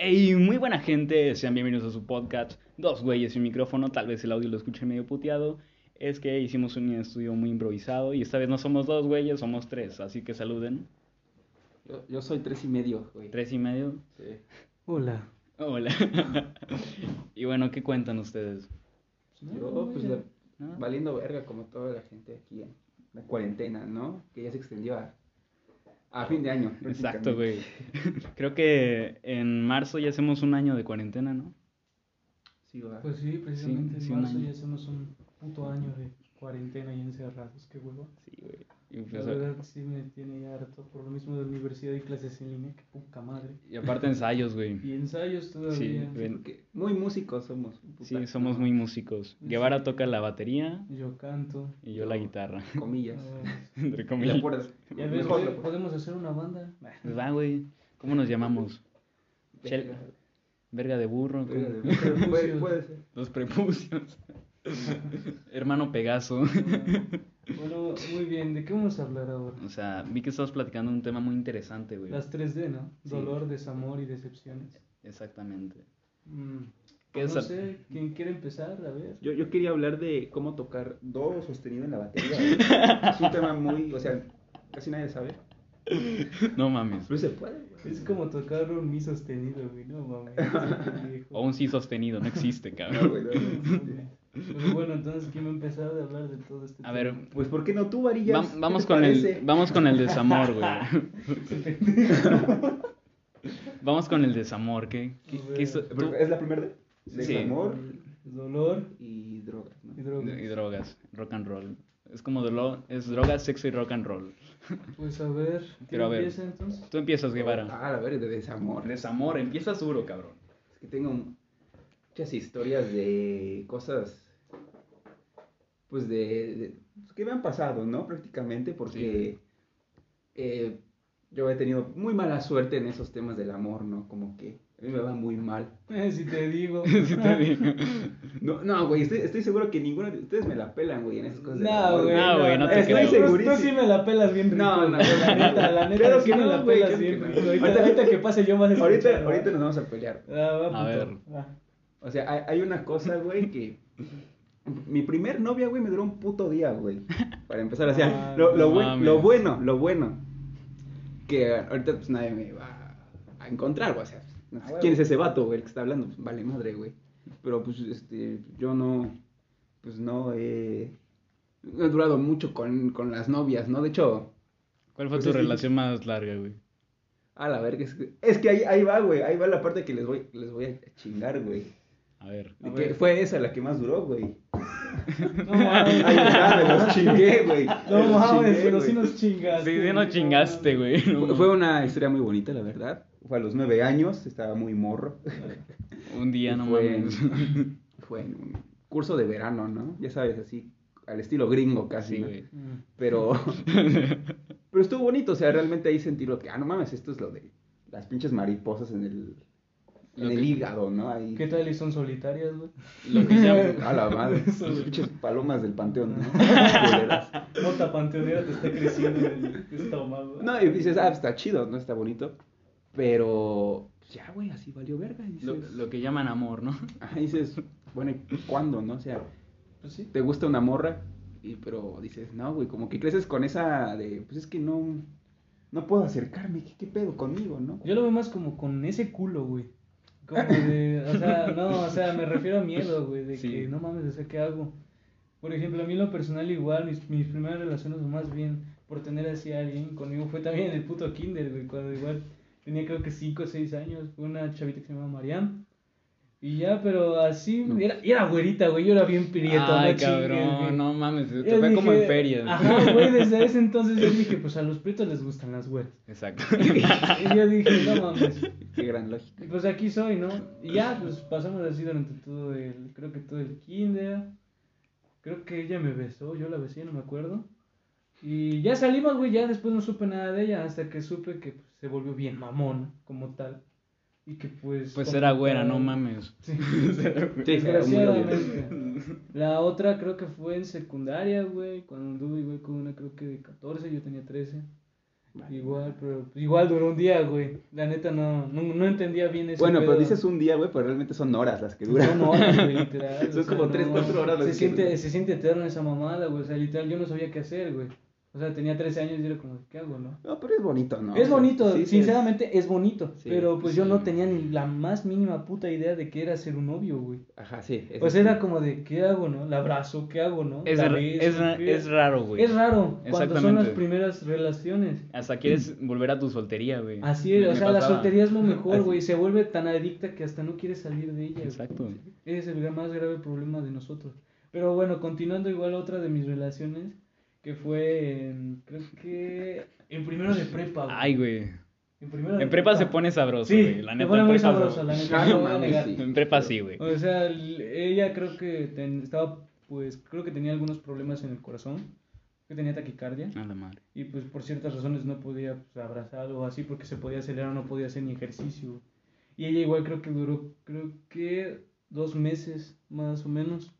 Hey, muy buena gente, sean bienvenidos a su podcast Dos güeyes y un micrófono, tal vez el audio lo escuchen medio puteado. Es que hicimos un estudio muy improvisado y esta vez no somos dos güeyes, somos tres, así que saluden. Yo, yo soy tres y medio, güey. Tres y medio. Sí. Hola. Hola. y bueno, ¿qué cuentan ustedes? Yo, pues, la- ¿No? valiendo verga como toda la gente aquí en la cuarentena, ¿no? Que ya se extendió a, a fin de año. Exacto, güey. Creo que en marzo ya hacemos un año de cuarentena, ¿no? Sí, va. Pues sí, precisamente Sí, en marzo ya hacemos un puto año de cuarentena y encerrados, qué huevo. Sí, güey. Y, La pues, verdad sí me tiene ya harto por lo mismo de la universidad y clases en línea, que poca madre. y aparte ensayos, güey. Y ensayos Sí, todavía. Porque muy músicos somos. puta, Sí, somos muy músicos. Guevara toca la batería Yo canto. y yo la guitarra. Comillas. Ah, Entre comillas. la puerta- ya ves, mejor güey, la- podemos hacer una banda. Pues va, güey. ¿Cómo nos llamamos? Chel- Verga, Verga de burro. verga de- puede, Prepucios. puede ser. Los prepucios. Hermano Pegaso. Bueno, muy bien, ¿de qué vamos a hablar ahora? O sea, vi que estabas platicando un tema muy interesante, güey. Las 3D, ¿no? Sí. Dolor, desamor y decepciones. Exactamente. Mm, ¿Qué no sé, ¿quién quiere empezar? A ver. Yo, yo quería hablar de cómo tocar do sostenido en la batería. es un tema muy, o sea, casi nadie sabe. No mames. Pero se puede, güey. Es como tocar un mi sostenido, güey, no mames. O un sí sostenido, no existe, No, cabrón. güey, no, no. Pues bueno, entonces, ¿quién va a empezar a hablar de todo este A ver, tema? Pues, ¿por qué no tú, Varillas? Va- ¿Qué vamos, con el, vamos con el desamor, güey. vamos con el desamor. ¿Qué, qué, qué hizo- tú- ¿Es la primera de? Sí. Desamor Dolor y drogas, ¿no? y drogas. y drogas, rock and roll. Es como dolor, es drogas, sexo y rock and roll. Pues a ver, ¿quién empieza entonces? Tú empiezas, Guevara. Ah, a ver, de desamor. Desamor, empiezas duro, cabrón. Es que tengo muchas historias de cosas, pues de, de- pues, que me han pasado, ¿no? Prácticamente, porque eh, yo he tenido muy mala suerte en esos temas del amor, ¿no? Como que a mí me va muy mal. Eh, si te digo. Sí te digo. No, no, güey, estoy, estoy seguro que ninguno de ustedes me la pelan, güey, en esas cosas. No, güey. No, güey, no te Estoy creo. Tú- segurísimo. Tú sí me la pelas bien rico. No, no, la neta, la neta, Claro sí que me no, la pelas bien no. rico. Ahorita, ahorita que pase yo vas a escuchar. Ahorita, ahorita nos vamos a pelear. Ah, va, A ver. Va. O sea, hay, hay una cosa, güey, que... Mi primer novia, güey, me duró un puto día, güey. Para empezar, o sea, Ah, lo, lo, no buen- mames. lo bueno, lo bueno. Que ahorita, pues, nadie me va a encontrar, güey. O sea, no sé Ah, quién es ese vato, güey, el que está hablando. Pues, vale madre, güey. Pero, pues, este, yo no... Pues, no he... No he durado mucho con, con las novias, ¿no? De hecho... ¿Cuál fue Pues tu que- relación más larga, güey? A la verga, es que, es que ahí, ahí va, güey. Ahí va la parte que les voy, les voy a chingar, güey. A ver. A Que ver. fue esa la que más duró, güey. No mames. Ahí está, me los chingué, güey. No mames, pero sí nos chingaste. Sí, sí, no chingaste, güey. No Fue- una historia muy bonita, la verdad. Fue a los nueve años, estaba muy morro. Un día, no fue, mames. fue en un curso de verano, ¿no? Ya sabes, así, al estilo gringo casi, Sí, ¿no? güey. Pero, pero estuvo bonito, o sea, realmente ahí sentí lo que, ah, no mames, esto es lo de las pinches mariposas en el, en el hígado, ¿no? Ahí, ¿Qué tal y son solitarias, güey? Lo que llama- a la madre, pinches palomas del panteón, ¿no? Nota panteonera te está creciendo el estómago. No, y dices, ah, está chido, ¿no? Está bonito. Pero, pues, ya, güey, así valió verga. Lo, dices, lo que llaman amor, ¿no? ajá, dices, bueno, ¿y ¿cuándo, no? O sea, Pues sí. te gusta una morra, y, pero dices, no, güey, como que creces con esa de, pues es que no, no puedo acercarme, ¿qué, qué pedo conmigo, no? Yo lo veo más como con ese culo, güey. Como de, o sea, no, o sea, me refiero a miedo, güey, de Sí. que no mames, o sea, ¿qué hago? Por ejemplo, a mí en lo personal igual, mis, mis primeras relaciones, más bien por tener así a alguien conmigo, fue también en el puto kinder, güey, cuando igual tenía creo que 5 o 6 años, fue una chavita que se llama Mariam. Y ya, pero así, No. era, era güerita, güey, yo era bien prieto, Ay, no cabrón, no mames, te fue como en dije, feria. Ajá, güey, desde ese entonces yo dije, pues a los prietos les gustan las güeras. Exacto. Y yo dije, no mames. Qué gran lógica. Y pues aquí soy, ¿no? Y ya, pues pasamos así durante todo el, creo que todo el kinder. Creo que ella me besó, yo la besé, no me acuerdo. Y ya salimos, güey, ya después no supe nada de ella, hasta que supe que pues, se volvió bien mamón, como tal. Y que pues... Pues era güera, no mames. Sí. Obvio. Desgraciadamente. La otra creo que fue en secundaria, güey, cuando anduve igual con una creo que de 14, yo tenía 13. Igual, pero igual duró un día, güey. La neta no, no, no entendía bien eso. Bueno, pero dices un día, güey, pero realmente son horas las que duran. Son horas, güey, literal. Son o sea, como tres, no, cuatro horas las Se que siente, duran. se siente eterno esa mamada, güey. O sea, literal, yo no sabía qué hacer, güey. O sea, tenía 13 años y era como, ¿qué hago, no? No, pero es bonito, ¿no? es bonito, Sí, sí, sinceramente es bonito. Sí, pero pues yo no tenía ni la más mínima puta idea de qué era ser un novio, güey. Ajá, sí. Pues era como de, ¿qué hago, no? La abrazo, ¿qué hago, no? Es, beso, es, es raro, güey. Es raro cuando son las primeras relaciones. Hasta quieres volver a tu soltería, güey. Así Me- es, o sea, la soltería es lo mejor, güey. Se vuelve tan adicta que hasta no quieres salir de ella. güey. Exacto. Ese es el más grave problema de nosotros. Pero bueno, continuando igual otra de mis relaciones, que fue en, creo que en primero de prepa. güey. Ay, güey. En, primero de En prepa se pone sabroso, Sí, güey. La se neta, pone en muy prepa sabroso, la neta. No no lo voy a mames, negar. sí. En prepa sí, güey. O sea, el- ella creo que ten- estaba, pues, creo que tenía algunos problemas en el corazón, que tenía taquicardia, A la madre. y pues por ciertas razones no podía pues, abrazar o así, porque se podía acelerar, no podía hacer ni ejercicio. Y ella igual creo que duró, creo que dos meses, más o menos.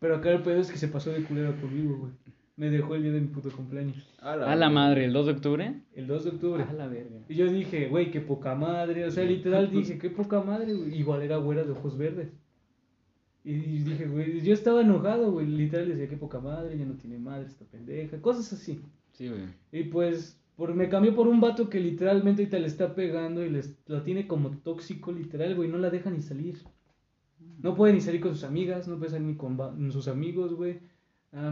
Pero acá el pedo es que se pasó de culera conmigo, güey. Me dejó el día de mi puto cumpleaños. A A la madre, ¿el 2 de octubre? El 2 de octubre. A la verga. Y yo dije, güey, qué poca madre. O sea, literal dije, qué poca madre, güey. Igual era güera de ojos verdes. Y dije, güey, yo estaba enojado, güey. Literal decía, qué poca madre, ya no tiene madre esta pendeja. Cosas así. Sí, güey. Y pues, por, me cambió por un vato que literalmente ahorita le está pegando y les, la tiene como tóxico, literal, güey. No la deja ni salir. No puede ni salir con sus amigas, no puede salir ni con sus amigos, güey.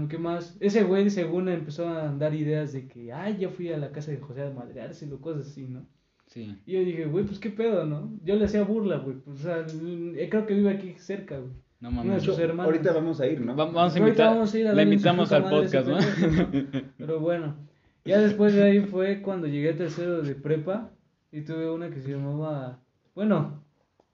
¿Qué más? Ese güey, según empezó a dar ideas de que, ay, ya fui a la casa de José a madreárselo, cosas así, ¿no? Sí. Y yo dije, güey, pues qué pedo, ¿no? Yo le hacía burla, güey. Pues, o sea, creo que vive aquí cerca, güey. No mames. sus hermanos. Ahorita vamos a ir, ¿no? Va- Vamos a Ahorita invitar. vamos a ir a la invitamos al podcast, ¿no? ¿no? Pero bueno, ya después de ahí fue cuando llegué a tercero de prepa y tuve una que se llamaba. Bueno,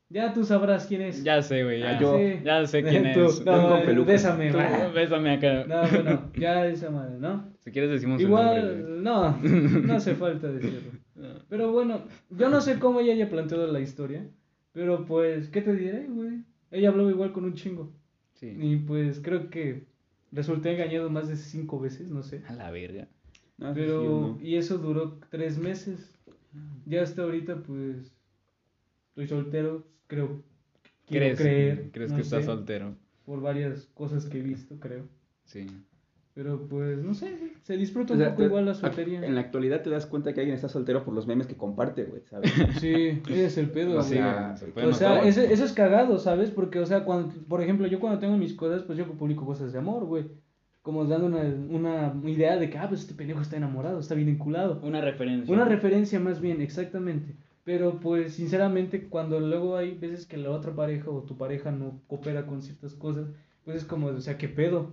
ya tú sabrás quién es. Ya sé, güey. Ya, Ah, yo- Sí. ya sé quién Tú, es. Don No, con peluca. bésame, Tú, bésame acá. No, bueno, ya esa madre, ¿no? Si quieres decimos nombre, Igual, no, no hace falta decirlo. Pero bueno, yo no sé cómo ella haya planteado la historia, pero pues, ¿qué te diré, güey? Ella hablaba igual con un chingo. Sí. Y pues creo que resulté engañado más de cinco veces, no sé. A la verga. No, sí, Pero, sí, y eso duró tres meses. Ya hasta ahorita, pues, estoy soltero, creo. Quiero ¿Crees, creer. ¿crees no que estás soltero? Por varias cosas que he visto, creo. Sí. Pero pues, no sé, se disfruta O un sea, poco te- igual la soltería. En la actualidad te das cuenta que alguien está soltero por los memes que comparte, güey, ¿sabes? Sí, ese es el pedo, O güey. sea, se O sea, eso, eso es cagado, ¿sabes? Porque, o sea, cuando, por ejemplo, yo cuando tengo mis cosas, pues yo publico cosas de amor, güey. Como dando una, una idea de que, ah, pues este pendejo está enamorado, está bien vinculado. Una referencia. Una referencia más bien, exactamente. Pero pues sinceramente cuando luego hay veces que la otra pareja o tu pareja no coopera con ciertas cosas, pues es como, o sea, ¿qué pedo?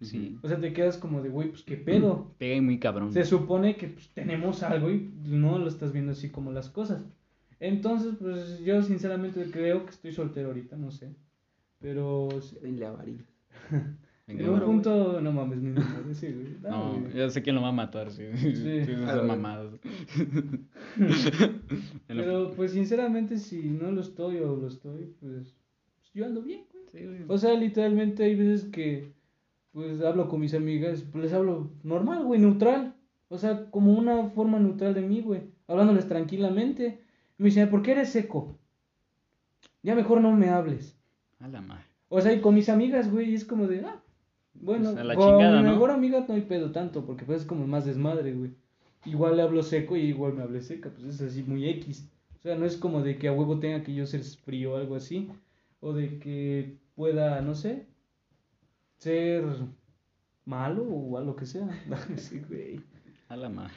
Sí. O sea, te quedas como de, güey, pues ¿qué pedo? Pega y muy cabrón. Se supone que pues, tenemos algo y no lo estás viendo así como las cosas. Entonces, pues yo sinceramente creo que estoy soltero ahorita, no sé. Pero Denle a Varín. Venga, en un punto, no mames, ni nada, sí, güey. No, No, güey. ya sé quién lo va a matar, sí. Sí, Sí. esas mamadas. Pero pues sinceramente si no lo estoy o lo estoy, pues, pues, yo ando bien, güey. Sí, güey. O sea, literalmente hay veces que pues hablo con mis amigas, pues les hablo normal, güey, neutral. O sea, como una forma neutral de mí, güey. Hablándoles tranquilamente. Y me dicen, ¿por qué eres seco? Ya mejor no me hables. A la madre. O sea, y con mis amigas, güey, es como de, ah, bueno, Pues, a la con chingada, mi ¿no? mejor amiga no hay pedo tanto, porque pues es como más desmadre, güey. Igual le hablo seco y igual me hablé seca, pues es así muy X. O sea, no es como de que a huevo tenga que yo ser frío o algo así, o de que pueda, no sé, ser malo o algo que sea. Sí, güey. A la madre.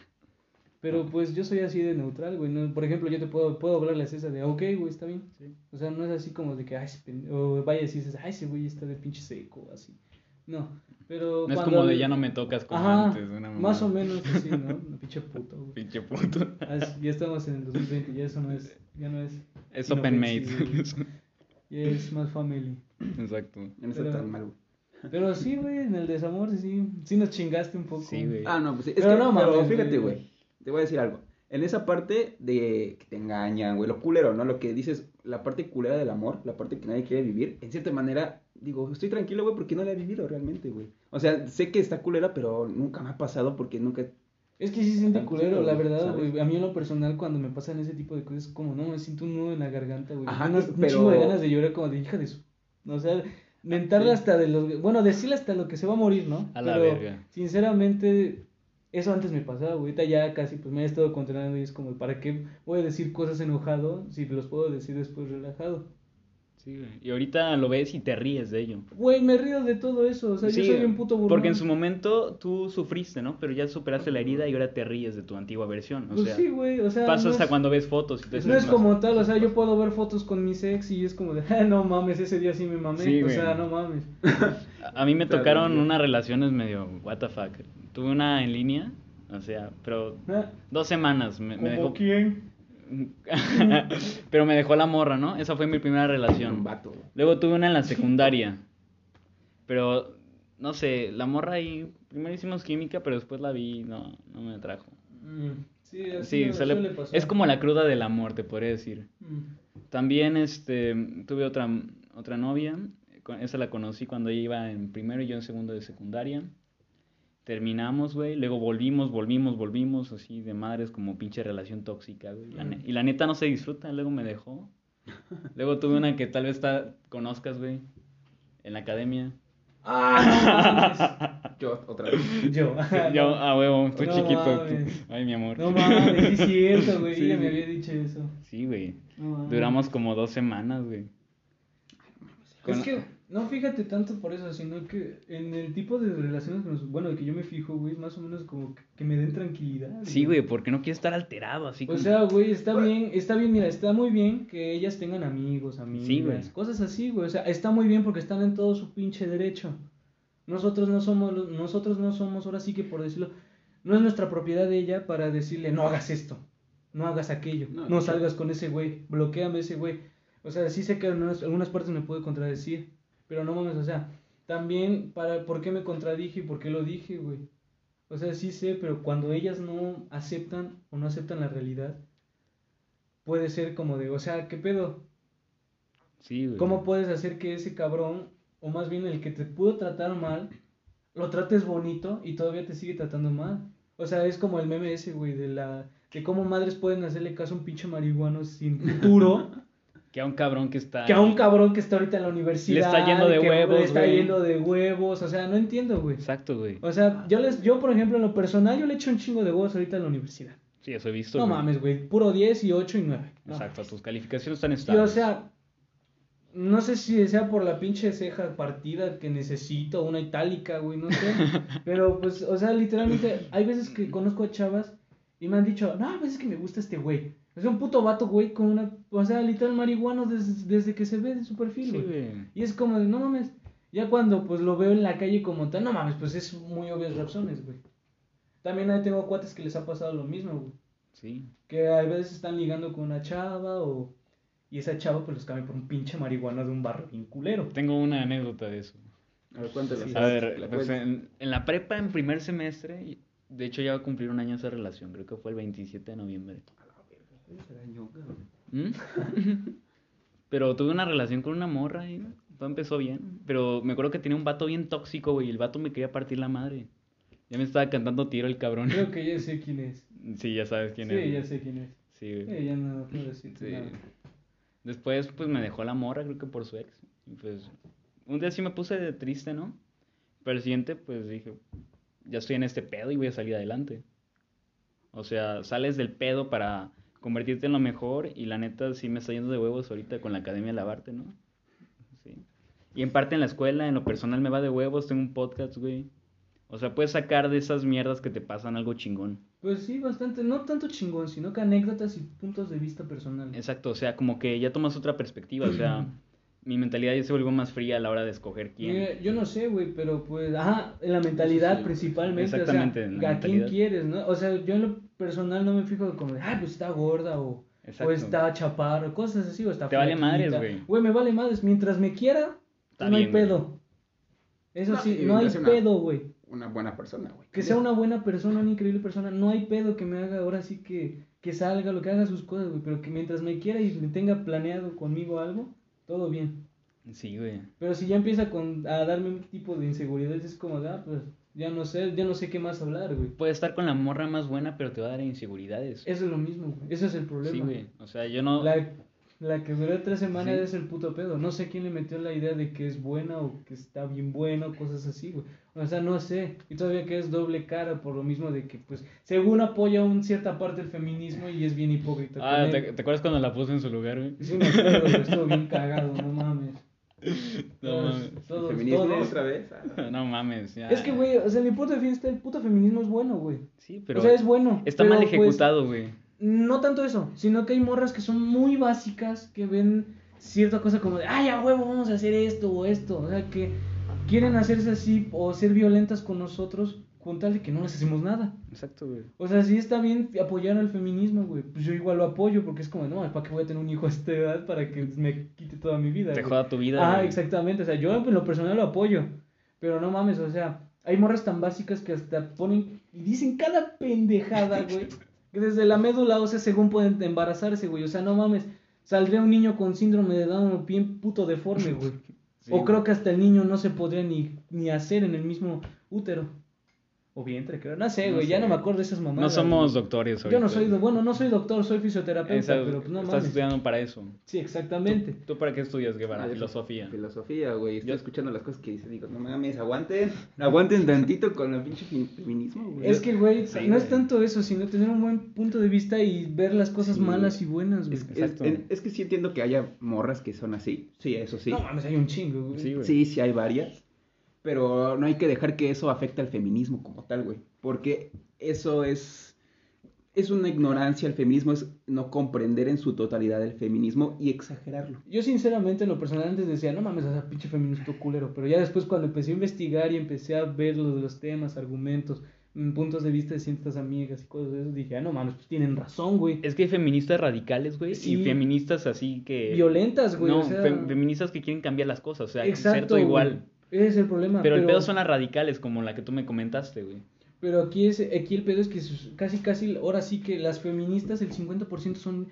Pero pues yo soy así de neutral, güey. No, por ejemplo, yo te puedo, puedo hablarle a César de, ok, güey, está bien. Sí. O sea, no es así como de que, ay, o vaya y dices, ay, ese güey está de pinche seco, así. No, pero No es cuando como de ya no me tocas como Ajá, antes. Una más o menos así, ¿no? Pinche puto, güey. Pinche puto. Ya estamos en el 2020, ya eso no es, ya no es, Es open made. Inofensivo, ya es más family. Exacto. No está tan mal, güey. Pero sí, güey, en el desamor sí, sí nos chingaste un poco. Sí, güey. Ah, no, pues sí. Es Pero que, no pero mames, fíjate, güey. güey. Te voy a decir algo. En esa parte de que te engañan, güey, lo culero, ¿no? Lo que dices, la parte culera del amor, la parte que nadie quiere vivir, en cierta manera, digo, estoy tranquilo, güey, porque no la he vivido realmente, güey. O sea, sé que está culera, pero nunca me ha pasado porque nunca Es que sí se siente culero, la verdad, güey. A mí en lo personal, cuando me pasan ese tipo de cosas, como no, me siento un nudo en la garganta, güey. Ajá, Unas- y- un pero- chingo de ganas de llorar como de hija de su. O sea, mentarle Sí. hasta de los. Bueno, decirle hasta lo que se va a morir, ¿no? A la Pero, verga. Sinceramente, eso antes me pasaba, güey. Ahorita ya casi, pues me he estado controlando y es como, ¿para qué voy a decir cosas enojado si los puedo decir después relajado? Sí, güey. Y ahorita lo ves y te ríes de ello. Güey, me río de todo eso. O sea, Sí, yo soy un puto burlón. Porque en su momento tú sufriste, ¿no? Pero ya superaste la herida y ahora te ríes de tu antigua versión. O Pues sea, sí, güey. O sea, pasa no hasta es- cuando ves fotos. Y te No es como más- tal, o sea, yo puedo ver fotos con mi ex y es como de, ah, no mames, ese día sí me mamé. Sí, o güey. sea, no mames. A mí me tocaron unas relaciones medio what the fuck. Tuve una en línea, o sea, pero Ah, dos semanas me, me ¿Como dejó. quién? pero me dejó la morra, ¿no? Esa fue mi primera Un relación. vato. Luego tuve una en la secundaria. Pero no sé, la morra ahí primero hicimos química, pero después la vi y no no me atrajo. Mm, Sí, así Sí, suele, suele- suele pasar. es como la cruda del amor, te podría decir. Mm. También este tuve otra otra novia, con- esa la conocí cuando ella iba en primero y yo en segundo de secundaria. Terminamos, güey, luego volvimos, volvimos, volvimos, así de madres como pinche relación tóxica, güey. Y la neta no se disfruta, luego me dejó. Luego tuve una que tal vez ta- conozcas, güey, en la academia. Ah, Yo, otra vez. no. Yo. Yo, a huevo, No chiquito. Ay, mi amor. No mames, sí es cierto, güey. Sí, Ella me había dicho eso. Sí, güey. No mames. Duramos como dos semanas, güey. Es que no fíjate tanto por eso, sino que en el tipo de relaciones que nos, bueno, que yo me fijo, güey, más o menos como que, que me den tranquilidad. Sí, güey, porque no quiero estar alterado, así O como... sea, güey, está bien, está bien, mira, está muy bien que ellas tengan amigos, amigas, Sí, güey. cosas así, güey. O sea, está muy bien porque están en todo su pinche derecho. Nosotros no somos, los- nosotros no somos, ahora sí que por decirlo, no es nuestra propiedad de ella para decirle, no hagas esto, no hagas aquello, No, salgas con ese güey, bloqueame ese güey. O sea, sí sé que en algunas, algunas partes me puede contradecir, pero no mames, o sea, también para, ¿por qué me contradije y por qué lo dije, güey? O sea, sí sé, pero cuando ellas no aceptan o no aceptan la realidad, puede ser como de, o sea, ¿qué pedo? Sí, güey. ¿Cómo puedes hacer que ese cabrón, o más bien el que te pudo tratar mal, lo trates bonito y todavía te sigue tratando mal? O sea, es como el meme ese, güey, de la de cómo madres pueden hacerle caso a un pinche marihuano sin futuro, Que a un cabrón que está... que a un cabrón que está ahorita en la universidad, Le está yendo de que huevos, le está güey. yendo de huevos, o sea, no entiendo, güey. Exacto, güey. O sea, yo les yo por ejemplo en lo personal yo le echo un chingo de huevos ahorita en la universidad. Sí, eso he visto. No güey. mames, güey, puro 10 y 8 y 9. No Exacto, tus calificaciones están Y, estables. o sea, no sé si sea por la pinche ceja partida que necesito, una itálica, güey, no sé. pero pues, o sea, literalmente, hay veces que conozco a chavas y me han dicho, no, a veces que me gusta este güey. Es un puto vato, güey, con una, o sea, literal marihuano desde, desde que se ve de su perfil, Sí, güey. Y es como de, no mames, ya cuando pues lo veo en la calle como tal, no mames, pues es muy obvias razones, güey. También ahí tengo cuates que les ha pasado lo mismo, güey. Sí. Que a veces están ligando con una chava o... Y esa chava pues los cambia por un pinche marihuana de un barrio bien culero. Tengo una anécdota de eso. A ver, cuéntalo. Sí. A ver, La pues en, en la prepa, en primer semestre, de hecho ya va a cumplir un año esa relación, creo que fue el 27 de noviembre. ¿Mm? Pero tuve una relación con una morra y todo empezó bien. Pero me acuerdo que tenía un vato bien tóxico, güey, y el vato me quería partir la madre. Ya me estaba cantando tiro el cabrón. Creo que ya sé quién es. Sí, ya sabes quién sí, es. ya sé quién es. Sí, güey. Sí, ya no puedo decirte Sí. nada. Después, pues me dejó la morra, creo que por su ex. Y pues, un día sí me puse de triste, ¿no? Pero el siguiente, pues dije, ya estoy en este pedo y voy a salir adelante. O sea, sales del pedo para convertirte en lo mejor y la neta sí me está yendo de huevos ahorita con la Academia de Lavarte, ¿no? Sí. Y en parte en la escuela, en lo personal me va de huevos, tengo un podcast, güey. O sea, puedes sacar de esas mierdas que te pasan algo chingón. Pues sí, bastante. No tanto chingón, sino que anécdotas y puntos de vista personales. Exacto, o sea, como que ya tomas otra perspectiva, o sea, mi mentalidad ya se volvió más fría a la hora de escoger quién. Mira, yo no sé, güey, pero pues, ajá, en la mentalidad sí, principalmente, exactamente, o sea, ¿a quién quieres, no? O sea, yo en lo personal no me fijo como ah, pues está gorda o, Exacto. o está chaparro, cosas así, o está Te vale flaquita. madres, güey. Güey, me vale madres, mientras me quiera, Está no hay güey. pedo. Eso No, sí, no hay una- pedo, güey. Una buena persona, güey. Que sea una buena persona, una increíble persona, no hay pedo que me haga ahora sí que, que salga, lo que haga sus cosas, güey, pero que mientras me quiera y me tenga planeado conmigo algo, todo bien. Sí, güey. Pero si ya empieza con, a darme un tipo de inseguridades, es como ah, pues Ya no sé, ya no sé qué más hablar, güey. Puedes estar con la morra más buena, pero te va a dar inseguridades. Eso es lo mismo, güey. Ese es el problema. Sí, güey. O sea, yo no. La, la que duró tres semanas Sí. es el puto pedo. No sé quién le metió la idea de que es buena o que está bien buena o cosas así, güey. O sea, no sé. Y todavía que es doble cara por lo mismo de que, pues, según apoya un cierta parte del feminismo y es bien hipócrita. Ah, ¿te, acuerdas cuando la puse en su lugar, güey? Sí, me acuerdo, estuvo bien cagado, no mames. No Todos- mames. todos- Feminismo todos- otra vez. Ah. No mames. ya. Es que, güey, o sea, mi punto de vista, el puto feminismo es bueno, güey. Sí, pero. o sea, es bueno. Está pero, mal pues, ejecutado, güey. No tanto eso, sino que hay morras que son muy básicas, que ven cierta cosa como de, ay, a huevo, vamos a hacer esto o esto. O sea, que quieren hacerse así o ser violentas con nosotros con tal de que no les hacemos nada. Exacto, güey. O sea, sí está bien apoyar al feminismo, güey. Pues yo igual lo apoyo porque es como, no, ¿para qué voy a tener un hijo a esta edad para que me quite toda mi vida? Te güey? joda tu vida. Ah, güey. exactamente. O sea, yo en lo personal lo apoyo. Pero no mames, o sea, hay morras tan básicas que hasta ponen y dicen cada pendejada, güey. Que desde la médula, o sea, según pueden embarazarse, güey. O sea, no mames. Saldría un niño con síndrome de Down bien puto deforme, güey. Sí, o creo que hasta el niño no se podría ni, ni hacer en el mismo útero. O vientre, creo. No sé, No güey. Ya sé. no me acuerdo de esas mamadas. No somos güey. doctores. Yo no ahorita. soy, bueno, no soy doctor, soy fisioterapeuta, Esa- pero pues no Estás mames. estudiando para eso. Sí, exactamente. ¿Tú para qué estudias, Guevara? Ah, Filosofía. Filosofía, güey. Estoy Yo- escuchando las cosas que dice. Digo, no mames, aguanten. Aguanten tantito con el pinche feminismo, güey. Es que, güey, Sí, no es tanto eso, sino tener un buen punto de vista y ver las cosas Sí. malas y buenas, güey. Es, es- Exacto. es- es que sí entiendo que haya morras que son así. Sí, eso sí. No mames, hay un chingo, güey. Sí, güey. Sí, sí hay varias. Pero no hay que dejar que eso afecte al feminismo como tal, güey. Porque eso es. Es una ignorancia. El feminismo es no comprender en su totalidad el feminismo y exagerarlo. Yo sinceramente en lo personal antes decía, no mames, o sea, pinche feminista culero, pero ya después cuando empecé a investigar y empecé a ver lo de los temas, argumentos, mm, puntos de vista de ciertas amigas y cosas de eso, dije, ah, no mames, pues tienen razón, güey. Es que hay feministas radicales, güey, Sí. y feministas así que... Violentas, güey, no, o sea... fem- feministas que quieren cambiar las cosas, o sea, Exacto, güey. Ese es el problema. Pero, el pedo son las radicales, como la que tú me comentaste, güey. Pero aquí, es, aquí el pedo es que sus- casi, casi, ahora sí que las feministas, el 50% son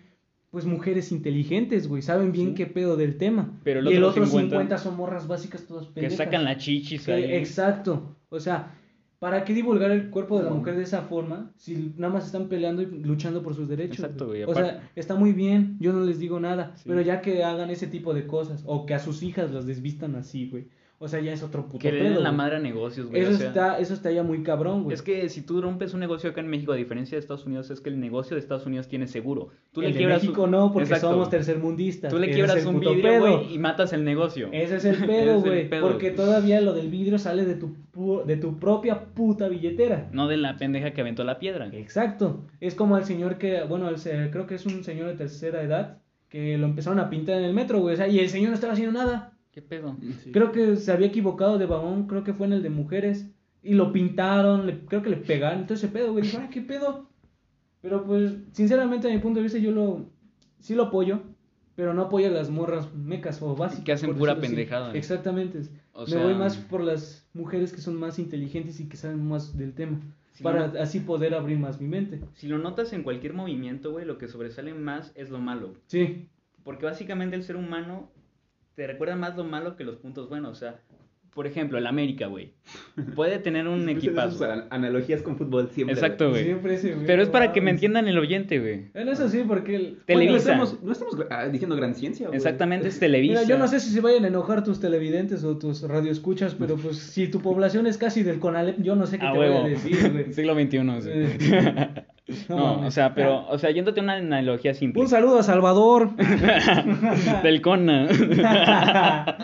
pues mujeres inteligentes, güey, saben bien Sí. qué pedo del tema. Pero el y el otro otro 50 50, son morras básicas todas Que pendejas. sacan la chichis Que- ahí. Exacto. O sea, ¿para qué divulgar el cuerpo de la mujer de esa forma si nada más están peleando y luchando por sus derechos? Exacto, güey, O sea, está muy bien, yo no les digo nada, Sí. pero ya que hagan ese tipo de cosas o que a sus hijas las desvistan así, güey. O sea, ya es otro puto Que le den pedo, la madre a negocios, güey. Eso o sea, está eso está ya muy cabrón, güey. Es que si tú rompes un negocio acá en México, a diferencia de Estados Unidos, es que el negocio de Estados Unidos tiene seguro. Tú el le de quiebras México un- no, porque Exacto. somos tercermundistas. Tú le quiebras es un vidrio, güey, y matas el negocio. Ese es el pedo, güey. Porque todavía lo del vidrio sale de tu, pu- de tu propia puta billetera. No de la pendeja que aventó la piedra. Exacto. Es como el señor que, bueno, el creo que es un señor de tercera edad que lo empezaron a pintar en el metro, güey. O sea, y el señor no estaba haciendo nada. ¿Qué pedo? Creo que se había equivocado de vagón, creo que fue en el de mujeres. Y lo pintaron, le- creo que le pegaron. Entonces, ese pedo, güey. Dije, ah, ¿qué pedo? Pero pues, sinceramente, a mi punto de vista, yo lo, sí lo apoyo. Pero no apoyo a las morras mecas o básicas. Que hacen pura pendejada. Exactamente. O Me voy más por las mujeres que son más inteligentes y que saben más del tema. Para no- así poder abrir más mi mente. Si lo notas en cualquier movimiento, güey, lo que sobresale más es lo malo. Sí. Porque básicamente el ser humano te recuerda más lo malo que los puntos buenos. O sea, por ejemplo, el América, güey. Puede tener un equipazo. analogías con fútbol siempre. Exacto, güey. Siempre ese, güey, Pero es para que me entiendan el oyente, güey. En eso sí, porque... El... Televisa. no estamos, no estamos ah, diciendo gran ciencia, güey. Exactamente, es Televisa. Mira, yo no sé si se vayan a enojar tus televidentes o tus radioescuchas, pero pues si tu población es casi del Conalep, yo no sé qué A te voy a decir, güey. Siglo XXI, sí. No, o sea, pero, o sea, yéndote a una analogía simple. Un saludo a Salvador. Del CONA.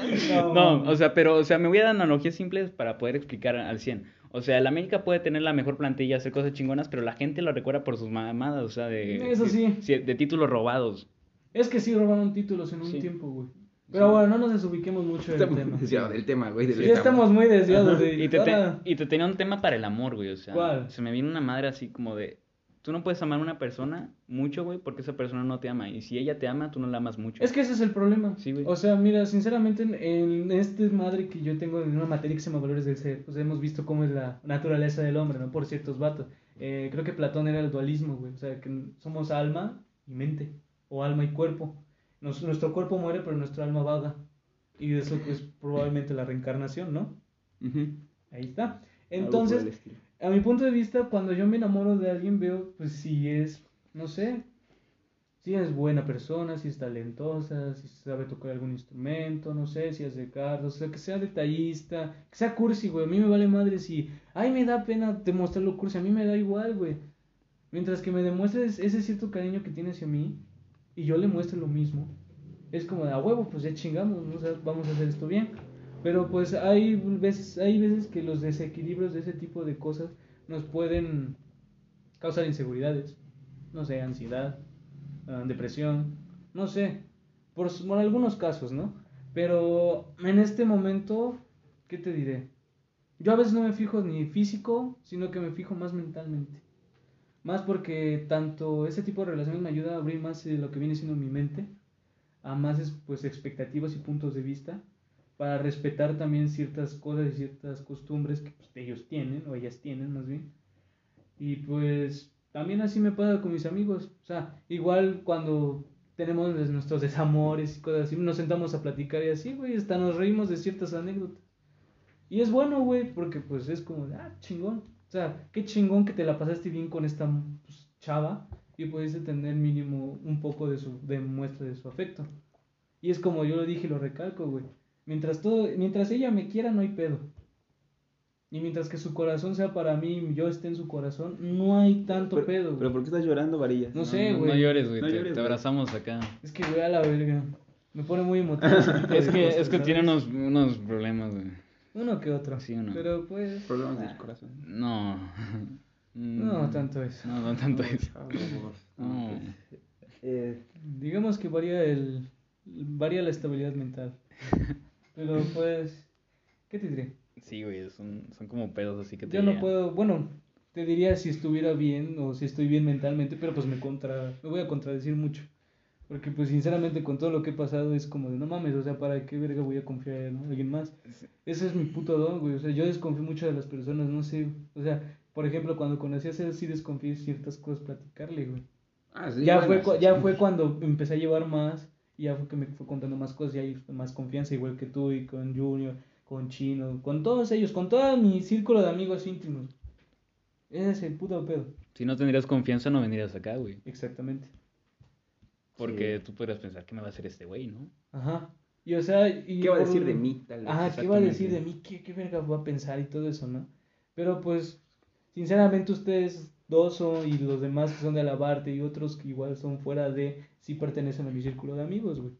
No, o sea, pero, o sea, me voy a dar analogías simples para poder explicar al 100. O sea, el América puede tener la mejor plantilla, hacer cosas chingonas, pero la gente lo recuerda por sus mamadas, o sea, de... Eso sí. De títulos robados. Es que sí robaron títulos en un Sí. tiempo, güey. Pero Sí. bueno, no nos desubiquemos mucho del Estamos tema. desviados del tema, güey. del Sí, tema. estamos muy desviados de... Y te, y te tenía un tema para el amor, güey, o sea... ¿Cuál? Se me viene una madre así como de... Tú no puedes amar a una persona mucho, güey, porque esa persona no te ama. Y si ella te ama, tú no la amas mucho. Es que ese es el problema. Sí, güey. O sea, mira, sinceramente, en, en este madre que yo tengo en una materia que se llama Valores del Ser, pues hemos visto cómo es la naturaleza del hombre, ¿no? Por ciertos vatos. Eh, creo que Platón era el dualismo, güey. O sea, que somos alma y mente, o alma y cuerpo. Nos- nuestro cuerpo muere, pero nuestra alma vaga. Y eso es probablemente la reencarnación, ¿no? Ahí está. Entonces. A mi punto de vista, cuando yo me enamoro de alguien, veo, pues si es, no sé, si es buena persona, si es talentosa, si sabe tocar algún instrumento, no sé, si hace cartas, o sea, que sea detallista, que sea cursi, güey. A mí me vale madre si, ay, me da pena demostrarlo cursi, a mí me da igual, güey. Mientras que me demuestres ese cierto cariño que tiene hacia mí y yo le muestre lo mismo, es como de a huevo, pues ya chingamos, ¿no? O sea, vamos a hacer esto bien. Pero pues hay veces, hay veces que los desequilibrios de ese tipo de cosas nos pueden causar inseguridades, no sé, ansiedad, ah, depresión, no sé, por, algunos casos, ¿no? Pero en este momento, ¿qué te diré? Yo a veces no me fijo ni físico, sino que me fijo más mentalmente. Más porque tanto ese tipo de relaciones me ayuda a abrir más de lo que viene siendo mi mente, a más es- pues expectativas y puntos de vista, para respetar también ciertas cosas y ciertas costumbres que pues, ellos tienen, o ellas tienen más bien. Y pues también así me pasa con mis amigos. O sea, igual cuando tenemos des- nuestros desamores y cosas así, nos sentamos a platicar y así, güey, hasta nos reímos de ciertas anécdotas. Y es bueno, güey, porque pues es como, ah, chingón. O sea, qué chingón que te la pasaste bien con esta pues, chava y pudiste tener mínimo un poco de su de muestra de su afecto. Y es como yo lo dije y lo recalco, güey. Mientras todo, mientras ella me quiera, no hay pedo. Y mientras que su corazón sea para mí y yo esté en su corazón, no hay tanto pero, pedo, güey. pero ¿por qué estás llorando, Varillas? No sé, no, güey. No llores, güey. No te, llores, te güey. abrazamos acá. Es que, güey, a la verga. Me pone muy emotivo. Es que, cosas, es que ¿sabes? tiene unos, unos problemas, güey. Uno que otro. Sí, uno. Pero pues. Problemas del corazón. No. No tanto eso. No, no tanto eso. Por favor. No. pues, eh, Digamos que varía el. varía la estabilidad mental. Pero pues. ¿Qué te diré? Sí, güey, son, son como pedos así que te Yo no llegan. puedo. Bueno, te diría si estuviera bien o si estoy bien mentalmente, pero pues me contra. Me voy a contradecir mucho. Porque pues sinceramente con todo lo que he pasado es como de no mames, o sea, ¿para qué verga voy a confiar en alguien más? Ese es mi puto don, güey. O sea, yo desconfío mucho de las personas, no sé. O sea, por ejemplo, cuando conocí a César sí desconfié de ciertas cosas platicarle, güey. ah, sí, ya bueno, fue, cu- sí, ya sí. fue cuando empecé a llevar más, y ya fue que me fue contando más cosas, y hay más confianza, igual que tú y con Junior, con Chino, con todos ellos, con todo mi círculo de amigos íntimos. Ese es el puto pedo. Si no tendrías confianza, no vendrías acá, güey. Exactamente. Porque Sí. tú podrías pensar, ¿qué me va a hacer este güey, no? Ajá. Y o sea, y ¿Qué va a decir de mí? Tal vez? Ajá, ¿qué va a decir de mí? ¿Qué, ¿Qué verga va a pensar y todo eso, no? Pero pues, sinceramente ustedes dos son, y los demás que son de Alabarte y otros que igual son fuera de, sí pertenecen a mi círculo de amigos, güey.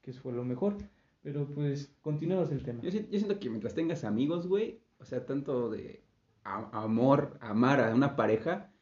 Que eso fue lo mejor. Pero pues, continuemos el tema. Yo, si- yo siento que mientras tengas amigos, güey, o sea, tanto de a- amor, amar a una pareja,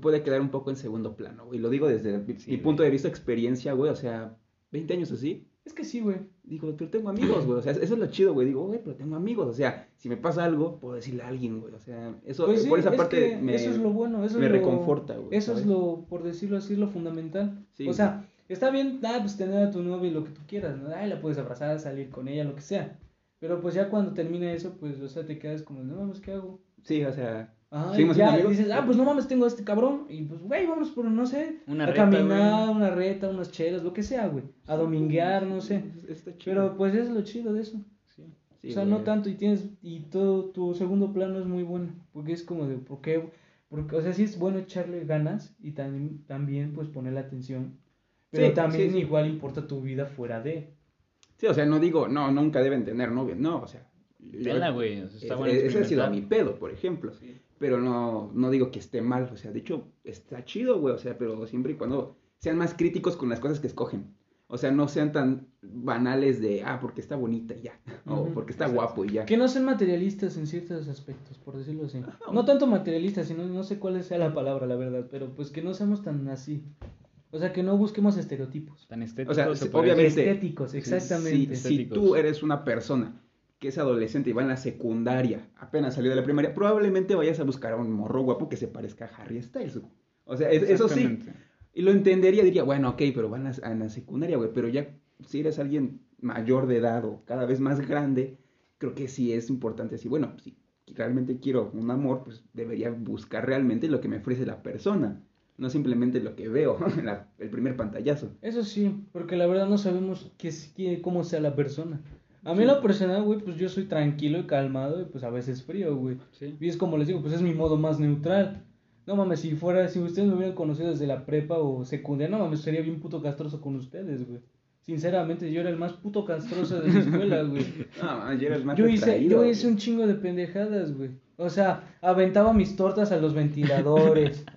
puede quedar un poco en segundo plano, güey. Lo digo desde mi, Sí, mi güey. punto de vista, experiencia, güey, o sea, 20 años así. Es que sí, güey. Digo, pero tengo amigos, güey, o sea, eso es lo chido, güey. Digo, güey, pero tengo amigos, o sea, si me pasa algo, puedo decirle a alguien, güey, o sea, eso, Pues sí, por esa es parte me, eso es lo bueno, eso me es lo- reconforta, güey. Eso es lo, por decirlo así, lo fundamental. Sí, o sea, está bien, ah, pues tener a tu novia y lo que tú quieras, ¿no? Ay, la puedes abrazar, salir con ella, lo que sea. Pero pues ya cuando termina eso, pues, o sea, te quedas como, no mames, ¿qué hago? Sí, o sea, Ah, ¿Seguimos ya siendo amigos? dices, ah, pues no mames, tengo a este cabrón. Y pues, güey, vamos por, no sé, Una a reta, caminar, güey. una reta, unas chelas, lo que sea, güey. A dominguear, no sé. Está chido. Pero pues es lo chido de eso. Sí. Sí, o sea, no tanto y tienes, y todo tu segundo plano es muy bueno. Porque es como de, ¿por qué? Porque, o sea, sí es bueno echarle ganas y también, también pues ponerle atención. Pero Sí, también sí, sí. igual importa tu vida fuera de. Sí, o sea, no digo, no, nunca deben tener novia, no, o sea. Tenla, güey. está es- bueno ese ha sido mi pedo, por ejemplo. Sí. Pero no, no digo que esté mal, o sea, de hecho, está chido, güey, o sea, pero siempre y cuando sean más críticos con las cosas que escogen. O sea, no sean tan banales de, ah, porque está bonita y ya, o porque está exacto. guapo y ya. Que no sean materialistas en ciertos aspectos, por decirlo así. Ajá. No tanto materialistas, sino no sé cuál sea la palabra, la verdad, pero pues que no seamos tan así. O sea, que no busquemos estereotipos. Tan estético. O sea, obviamente-. Estéticos, exactamente. Si, si tú eres una persona que es adolescente y va en la secundaria, apenas salió de la primaria, probablemente vayas a buscar a un morro guapo que se parezca a Harry Styles. güey. O sea, es- eso sí. Y lo entendería, diría, bueno, ok, pero van a, a la secundaria, güey. Pero ya, si eres alguien mayor de edad o cada vez más grande, creo que sí es importante decir, bueno, si realmente quiero un amor, pues debería buscar realmente lo que me ofrece la persona. No simplemente lo que veo en la- el primer pantallazo. Eso sí, porque la verdad no sabemos qué, qué- cómo sea la persona. A mí en lo personal, güey, pues yo soy tranquilo y calmado y pues a veces frío, güey. Sí. Y es como les digo, pues es mi modo más neutral. No mames, si fuera, si ustedes me hubieran conocido desde la prepa o secundaria, no mames, sería bien puto castroso con ustedes, güey. Sinceramente, yo era el más puto castroso de la escuela, güey. No, ya eres más Yo hice, yo hice un chingo de pendejadas, güey. O sea, aventaba mis tortas a los ventiladores.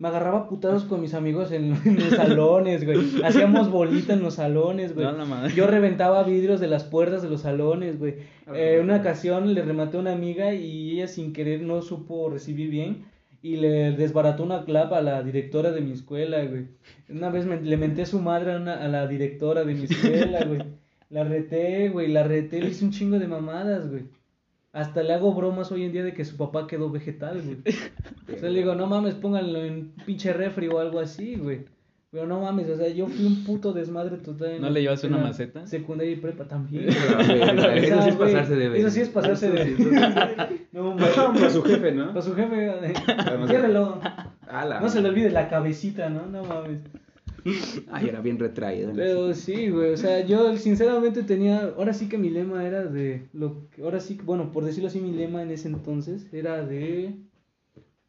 Me agarraba a putados con mis amigos en, en los salones, güey. Hacíamos bolita en los salones, güey. No. Yo reventaba vidrios de las puertas de los salones, güey. Eh, una ocasión le rematé a una amiga y ella sin querer no supo recibir bien y le desbarató una clava a la directora de mi escuela, güey. Una vez me- le menté su madre a, una- a la directora de mi escuela, güey. La reté, güey, la reté, le hice un chingo de mamadas, güey. Hasta le hago bromas hoy en día de que su papá quedó vegetal, güey. O sea, le digo, no mames, pónganlo en pinche refri o algo así, güey. Pero no mames, o sea, yo fui un puto desmadre total. ¿No le llevaste en una maceta? Secundaria y prepa también. Ah, Eso sí es pasarse de ver. Eso sí es pasarse de Eso sí, eso sí. No, hombre. Para su jefe, ¿no? Para su jefe, eh, ciérrelo. No se le olvide la cabecita, ¿no? No mames. Ay, era bien retraído. Pero sí, güey, o sea, yo sinceramente tenía, ahora sí que mi lema era de, lo que- ahora sí, bueno, por decirlo así, mi lema en ese entonces era de,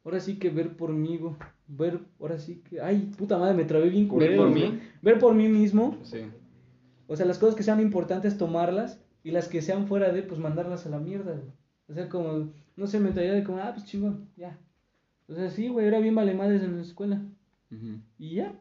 ahora sí que ver por mí, güey, ver, ahora sí que, ay, puta madre, me trabé bien ¿Ver culero, por güey. mí? Ver por mí mismo, Sí. o sea, las cosas que sean importantes tomarlas y las que sean fuera de, pues mandarlas a la mierda, güey. O sea, como, no sé, mentalidad de como, ah, pues chingón, ya. O sea, sí, güey, era bien vale madres en la escuela. Ujú. Y ya.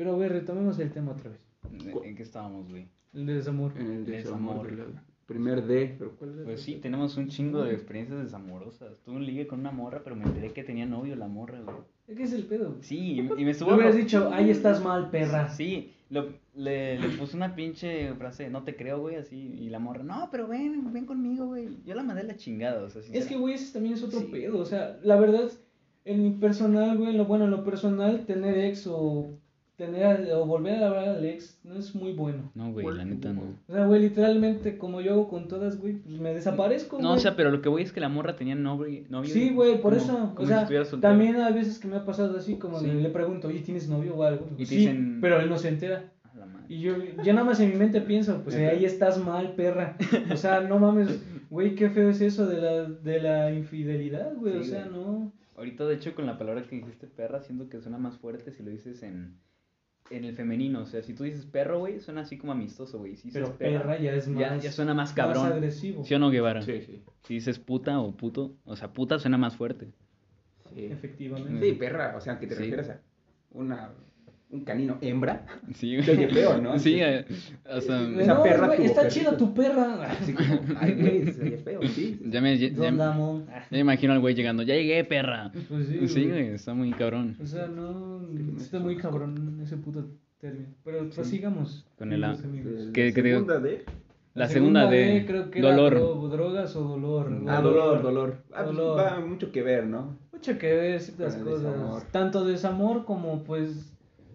Pero, güey, retomemos el tema otra vez. ¿En- ¿En qué estábamos, güey? El de desamor. En el Desamor. desamor. la- Primer D, pero ¿cuál era? Pues sí, tenemos un chingo de experiencias desamorosas. Tuve un ligue con una morra, pero me enteré que tenía novio la morra, güey. ¿Qué es el pedo? Sí, y me, estuvo... Tú hubieras dicho, ahí estás mal, perra. Sí, lo- le, le puse una pinche frase, no te creo, güey, así, y la morra, no, pero ven, ven conmigo, güey. Yo la mandé a la chingada, o sea, Es que, güey, ese también es otro Sí. pedo. O sea, la verdad, en mi personal, güey, en lo bueno, en lo personal, tener ex o tener a- o volver a hablar al ex no es muy bueno. No, güey, la neta no. O sea, güey, literalmente, como yo hago con todas, güey, pues me desaparezco, No, güey. o sea, pero lo que voy es que la morra tenía novio. novio Sí, güey, por como- eso. como O sea, también hay veces que me ha pasado así, como Sí. le, le pregunto, oye, ¿tienes novio o algo? Y sí, dicen- pero él no se entera. A la madre. Y yo, ya nada más en mi mente pienso, pues ahí estás mal, perra. O sea, no mames, güey, qué feo es eso de la, de la infidelidad, güey. o sea, güey. no. Ahorita, de hecho, con la palabra que dijiste perra, siento que suena más fuerte si lo dices en, en el femenino. O sea, si tú dices perro, güey, suena así como amistoso, güey. Si dices Pero perra ya es más. ya, ya suena más cabrón. Más agresivo. ¿Sí o no, Guevara? Sí, sí. Si dices puta o puto, o sea, puta suena más fuerte. Sí. Efectivamente. Sí, perra, o sea, que te Sí. refieras a una, un canino hembra. Sí, Se oye feo, ¿no? Sí, eh, o sea, Esa no, perra güey, está chida tu perra. Así como, ay, güey, se oye feo, sí. ya me, ya, ya- ¿Dónde amo? ya me imagino al güey llegando, ya llegué, perra. Pues sí, Sí, güey. güey, está muy cabrón. O sea, no. Está muy cabrón ese puto término. Pero prosigamos. Con el ¿Qué- la qué digo? segunda D. La segunda de creo que era dolor. dro- drogas o dolor. Ah, dolor, dolor. Ah, pues Dolor. va mucho que ver, ¿no? Mucho que ver ciertas cosas. desamor. Tanto desamor como pues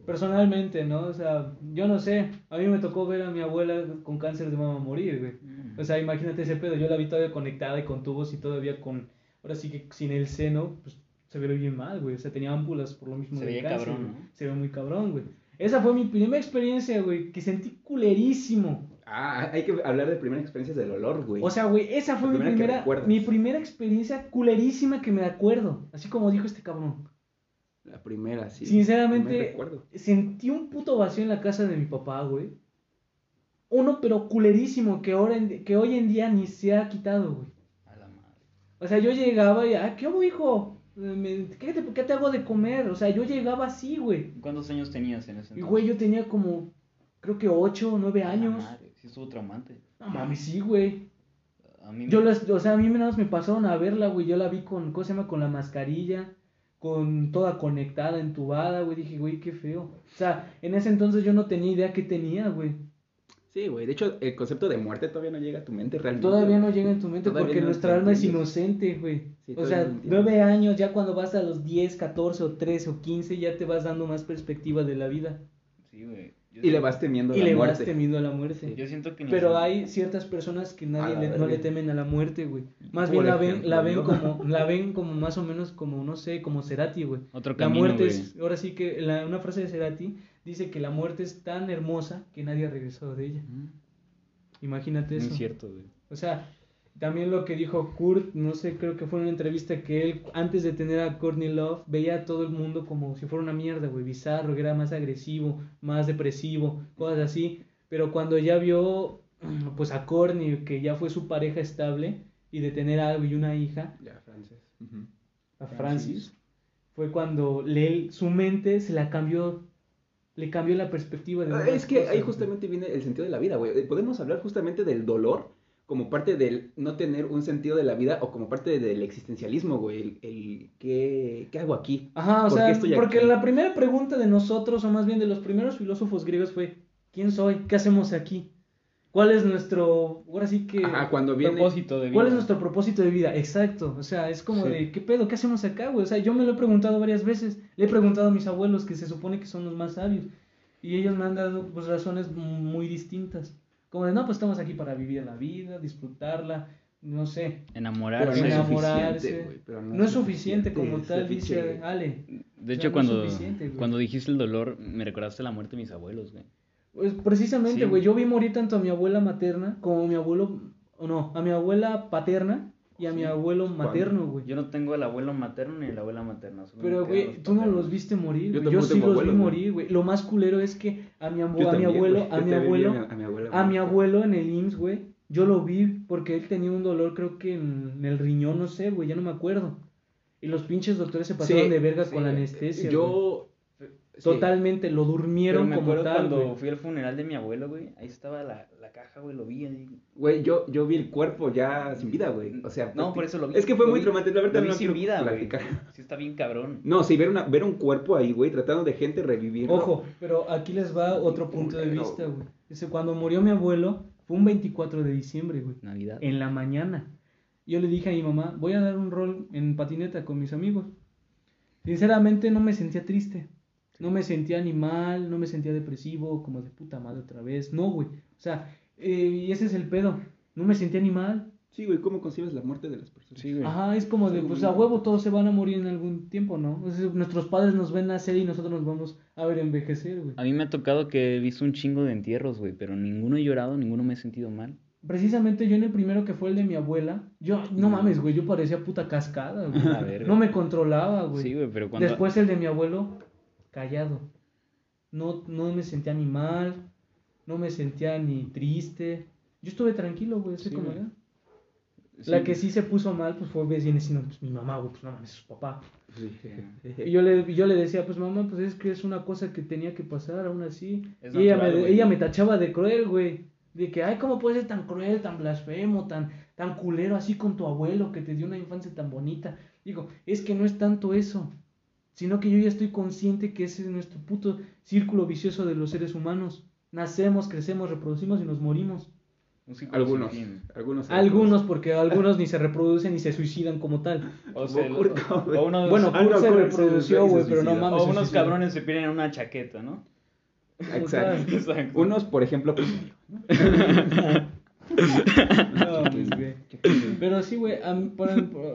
personalmente, ¿no? O sea, yo no sé. A mí me tocó ver a mi abuela con cáncer de mama morir, güey. Mm. O sea, imagínate ese pedo. Yo la vi todavía conectada y con tubos y todavía con. Ahora sí que sin el seno, pues se ve bien mal, güey. O sea, tenía ámpulas por lo mismo Se del veía cáncer, cabrón. Se ve muy cabrón, güey. Esa fue mi primera experiencia, güey, que sentí culerísimo. Ah, hay que hablar de primeras experiencias del olor, güey. O sea, güey, esa fue La mi primera primera, mi primera experiencia culerísima que me acuerdo. Así como dijo este cabrón. La primera, sí. Sinceramente, sentí un puto vacío en la casa de mi papá, güey. Uno, pero culerísimo, que, ahora en- que hoy en día ni se ha quitado, güey. A la madre. O sea, yo llegaba y, ah, ¿qué hago, hijo? Eh, me- ¿Qué te, qué te hago de comer? O sea, yo llegaba así, güey. ¿Cuántos años tenías en ese Y, entonces? güey, yo tenía como, creo que 8 o 9 A la años. madre, Sí, estuvo traumante. No mames, sí, güey. A mí Yo me- las, o sea, a mí más me pasaron a verla, güey. Yo la vi con, ¿cómo se llama? Con la mascarilla, con toda conectada, entubada, güey. Dije, güey, qué feo. O sea, en ese entonces yo no tenía idea qué tenía, güey. Sí, güey. De hecho, el concepto de muerte todavía no llega a tu mente realmente. Todavía no llega en tu mente Todavía porque no nuestra alma es inocente, güey. Sí, o sea, no nueve años, ya cuando vas a los 10, 14 o 13 o 15, ya te vas dando más perspectiva de la vida. Sí, güey. Yo Y le vas temiendo Y la le muerte. vas temiendo a la muerte. Yo siento que ni Pero hay ciertas personas que nadie le- no le temen a la muerte, güey. Más Por bien la ven, la ven como, la ven como más o menos como, no sé, como Cerati, güey. Otro La camino, muerte güey. es, ahora sí que la- una frase de Cerati dice que la muerte es tan hermosa que nadie ha regresado de ella. Mm. Imagínate Muy eso. cierto, güey. O sea, también lo que dijo Kurt, no sé, creo que fue en una entrevista que él, antes de tener a Courtney Love, veía a todo el mundo como si fuera una mierda, güey, bizarro, que era más agresivo, más depresivo, cosas así. Pero cuando ya vio, pues a Courtney, que ya fue su pareja estable, y de tener algo y una hija, Ya, Frances. A Francis. Francis, fue cuando le, su mente se la cambió, le cambió la perspectiva de Ah, Es que cosas, ahí güey. justamente viene el sentido de la vida, güey. Podemos hablar justamente del dolor como parte del no tener un sentido de la vida o como parte del existencialismo, güey. El, el ¿qué, ¿qué hago aquí? Ajá, o ¿Por qué sea, estoy porque aquí? la primera pregunta de nosotros, o más bien de los primeros filósofos griegos, fue: ¿Quién soy? ¿Qué hacemos aquí? ¿Cuál es nuestro. Ahora sí que. Ajá, cuando viene... Propósito de vida. ¿Cuál es nuestro propósito de vida? Exacto. O sea, es como Sí. de: ¿qué pedo? ¿Qué hacemos acá, güey? O sea, yo me lo he preguntado varias veces. Le he preguntado a mis abuelos, que se supone que son los más sabios. Y ellos me han dado pues, razones muy distintas. Como de: no, pues estamos aquí para vivir la vida, disfrutarla. No sé. Pero Enamorarse. no es enamorarse. pero No, es suficiente como tal, dice Ale. De O sea, hecho, no cuando, cuando dijiste el dolor, me recordaste la muerte de mis abuelos, güey. Pues precisamente, Sí. güey, yo vi morir tanto a mi abuela materna como a mi abuelo, o no, a mi abuela paterna y a mi abuelo materno, güey. Yo no tengo el abuelo materno ni la abuela materna. Pero, güey, tú no los viste morir, Yo güey. Yo, sí los vi morir, güey. Lo más culero es que a mi, abu- a mi abuelo, a mi abuelo, a mi abuela a mi abuelo en el IMSS, güey, yo lo vi porque él tenía un dolor, creo que en el riñón, no sé, güey, ya no me acuerdo. Y los pinches doctores se pasaron Sí, de verga sí, con la anestesia. güey. Yo... sí. Totalmente, lo Pero durmieron me como acuerdo tal, cuando güey. fui al funeral de mi abuelo, güey. Ahí estaba la, la caja, güey, lo vi ahí. Güey, yo, yo vi el cuerpo ya sin vida, güey. O sea, No, por eso lo vi. Es que fue Lo muy traumático. La verdad Lo vi no sin vida, güey. Sí está bien cabrón. No, sí, ver, una, ver un cuerpo ahí, güey, tratando de gente revivir. Ojo, pero aquí les va otro punto de vista, güey. Dice, cuando murió mi abuelo, fue un 24 de diciembre, güey. Navidad. En la mañana. Yo le dije a mi mamá, voy a dar un rol en patineta con mis amigos. Sinceramente no me sentía triste. No me sentía ni mal, no me sentía depresivo, como de puta madre otra vez. No, güey. O sea, eh, y ese es el pedo. No me sentía ni mal. Sí, güey, ¿cómo concibes la muerte de las personas? Sí, güey. Ajá, es como de, pues a huevo todos se van a morir en algún tiempo, ¿no? O sea, nuestros padres nos ven nacer y nosotros nos vamos a ver envejecer, güey. A mí me ha tocado que he visto un chingo de entierros, güey, pero ninguno he llorado, ninguno me he sentido mal. Precisamente yo en el primero que fue el de mi abuela, yo, no mames, güey, yo parecía puta cascada, güey. A ver, No me controlaba, güey. Sí, güey, pero cuando... Después el de mi abuelo, callado. No, no me sentía ni mal, no me sentía ni triste. Yo estuve tranquilo, güey, así Sí, como. Sí. La que sí se puso mal, pues fue viene siendo pues, mi mamá, güey, pues no mames, es su papá. Sí. Y yo le, yo le decía, pues mamá, pues es que es una cosa que tenía que pasar, aún así. Es y ella, me, ella me tachaba de cruel, güey. De que, ay, ¿cómo puedes ser tan cruel, tan blasfemo, tan, tan culero así con tu abuelo que te dio una infancia tan bonita? Digo, es que no es tanto eso, sino que yo ya estoy consciente que ese es nuestro puto círculo vicioso de los seres humanos. Nacemos, crecemos, reproducimos y nos morimos. Un círculo Algunos, algunos. Algunos, porque algunos ni se reproducen ni se suicidan como tal. O, sea, Como Kurt Cobain. o unos, Bueno, Ah, Kurt no, se reprodució, güey, pero no mames. o unos cabrones se pierden en una chaqueta, ¿no? Exacto. Exacto. Unos, por ejemplo, pues. Pero sí, güey, a, por-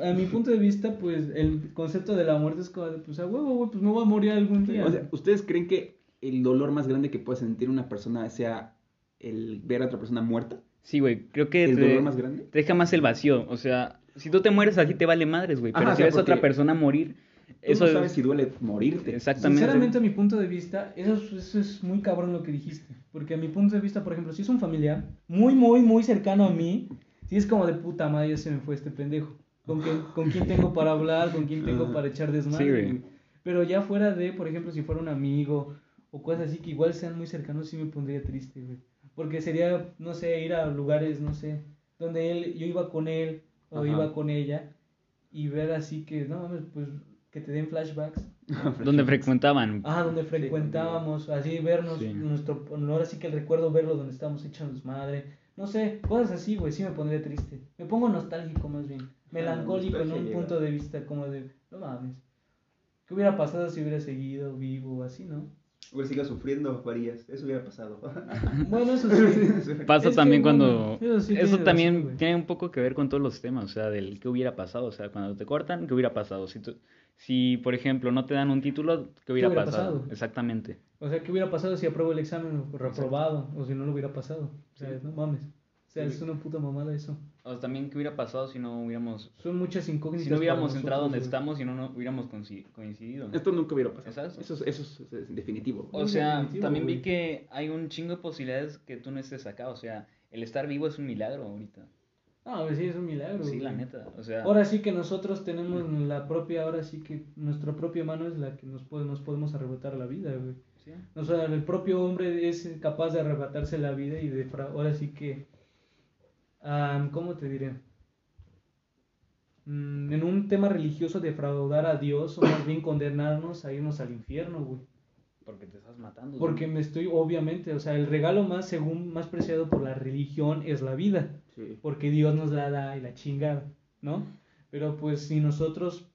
a mi punto de vista, pues el concepto de la muerte es como de, pues a huevo, güey, pues me voy a morir algún día. o sea, ¿ustedes creen que el dolor más grande que puede sentir una persona sea el ver a otra persona muerta? Sí, güey, creo que ¿El te, dolor más grande? te deja más el vacío. O sea, si tú te mueres aquí te vale madres, güey. Pero Ajá, si o sea, ves a otra persona morir, Tú eso no es- sabes si duele morirte. Exactamente. Sinceramente, a mi punto de vista, eso es, eso es muy cabrón lo que dijiste. Porque a mi punto de vista, por ejemplo, si es un familiar muy, muy, muy cercano a mí, si es como de puta madre, ya se me fue este pendejo. ¿Con quién, con quién tengo para hablar? ¿Con quién tengo para echar desmadre? Sí? Pero ya fuera de, por ejemplo, si fuera un amigo o cosas así que igual sean muy cercanos, sí me pondría triste, güey. Porque sería, no sé, ir a lugares, no sé, donde él, yo iba con él o Ajá. iba con ella y ver así que, no mames, pues que te den flashbacks. donde frecuentaban. Ah, donde frecuentábamos, así vernos, Sí. nuestro, ahora sí que el recuerdo verlo donde estábamos echando madre, no sé, cosas así, güey, sí me pondría triste. Me pongo nostálgico más bien, melancólico en un punto de vista como de, no mames, ¿qué hubiera pasado si hubiera seguido vivo, así, no? Hubiera sido sufriendo, Farías. Eso hubiera pasado. Bueno, eso sí. Pasa Es que, también bueno, cuando... eso sí eso tiene también razón, tiene un poco que ver con todos los temas, o sea, del qué hubiera pasado. O sea, cuando te cortan, ¿qué hubiera pasado? Si, tú- si por ejemplo, no te dan un título, ¿qué hubiera, hubiera pasado? pasado? Exactamente. O sea, ¿qué hubiera pasado si apruebo el examen o reprobado? O si no lo hubiera pasado. O sea, no mames. O sea, es una puta mamada eso. O sea, también qué hubiera pasado si no hubiéramos... Son muchas incógnitas. Si no hubiéramos entrado donde estamos y no, no hubiéramos coinci- coincidido. ¿no? Esto nunca hubiera pasado. Exacto. Eso, es- eso es, es definitivo. O sea, definitivo, también vi que hay un chingo de posibilidades que tú no estés acá. O sea, el estar vivo es un milagro ahorita. Ah, pues sí, es un milagro. Sí, la neta. O sea, Ahora sí que nosotros tenemos la propia, ahora sí que nuestra propia mano es la que nos, puede, nos podemos arrebatar la vida, güey. sí. O sea, el propio hombre es capaz de arrebatarse la vida y de... Ahora sí que... ah, ¿Cómo te diré? Mm, en un tema religioso defraudar a Dios o más bien condenarnos a irnos al infierno, güey. porque te estás matando. Porque me estoy, obviamente, o sea, el regalo más, según, más preciado por la religión es la vida. Sí. Porque Dios nos la da y la chingada, ¿no? Pero pues si nosotros,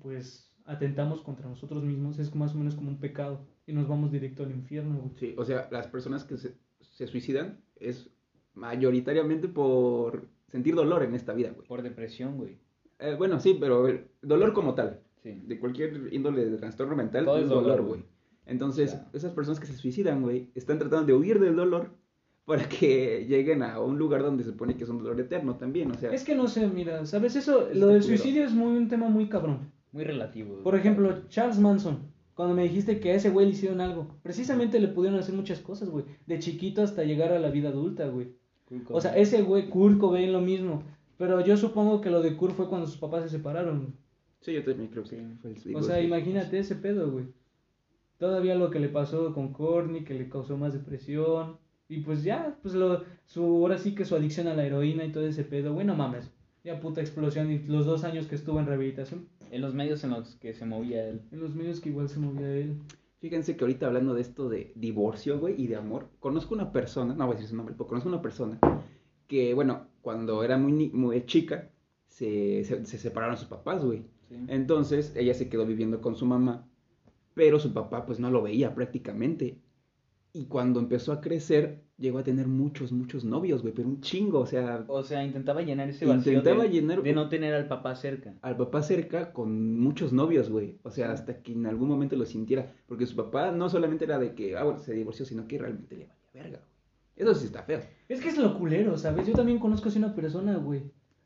pues, atentamos contra nosotros mismos, es más o menos como un pecado y nos vamos directo al infierno, güey. Sí, o sea, las personas que se, se suicidan es mayoritariamente por sentir dolor en esta vida, güey. Por depresión, güey. Eh, bueno, sí, pero el dolor como tal, Sí. de cualquier índole de trastorno mental, Todo es dolor, dolor, güey. güey. Entonces, Claro. esas personas que se suicidan, güey, están tratando de huir del dolor para que lleguen a un lugar donde se supone que es un dolor eterno también, o sea, Es que no sé, mira, ¿sabes? Eso, lo del suicidio es muy un tema muy cabrón. Muy relativo. Por ejemplo, Charles Manson, cuando me dijiste que a ese güey le hicieron algo, precisamente le pudieron hacer muchas cosas, güey. De chiquito hasta llegar a la vida adulta, güey. O sea, ese güey, Kurt Cobain, lo mismo. Pero yo supongo que lo de Kurt fue cuando sus papás se separaron. sí, yo también creo que fue el O sea, imagínate ese pedo, güey. Todavía lo que le pasó con Courtney, que le causó más depresión. Y pues ya, pues lo, su, ahora sí que su adicción a la heroína y todo ese pedo, güey, no mames. Ya puta explosión y los dos años que estuvo en rehabilitación, En los medios en los que se movía él. en los medios que igual se movía él. Fíjense que ahorita hablando de esto de divorcio, güey, y de amor, conozco una persona, no voy a decir su nombre, pero conozco una persona que, bueno, cuando era muy, ni- muy chica, se, se, se separaron sus papás, güey. Sí. Entonces, ella se quedó viviendo con su mamá, pero su papá, pues, no lo veía prácticamente. Y cuando empezó a crecer, llegó a tener muchos, muchos novios, güey, pero un chingo, o sea, O sea, intentaba llenar ese vacío Intentaba de, llenar- de no tener al papá cerca. al papá cerca con muchos novios, güey. O sea, hasta que en algún momento lo sintiera. Porque su papá no solamente era de que, ah, bueno, se divorció, sino que realmente le valía verga, güey. Eso sí está feo. Es que es lo culero, ¿sabes? Yo también conozco así una persona, güey.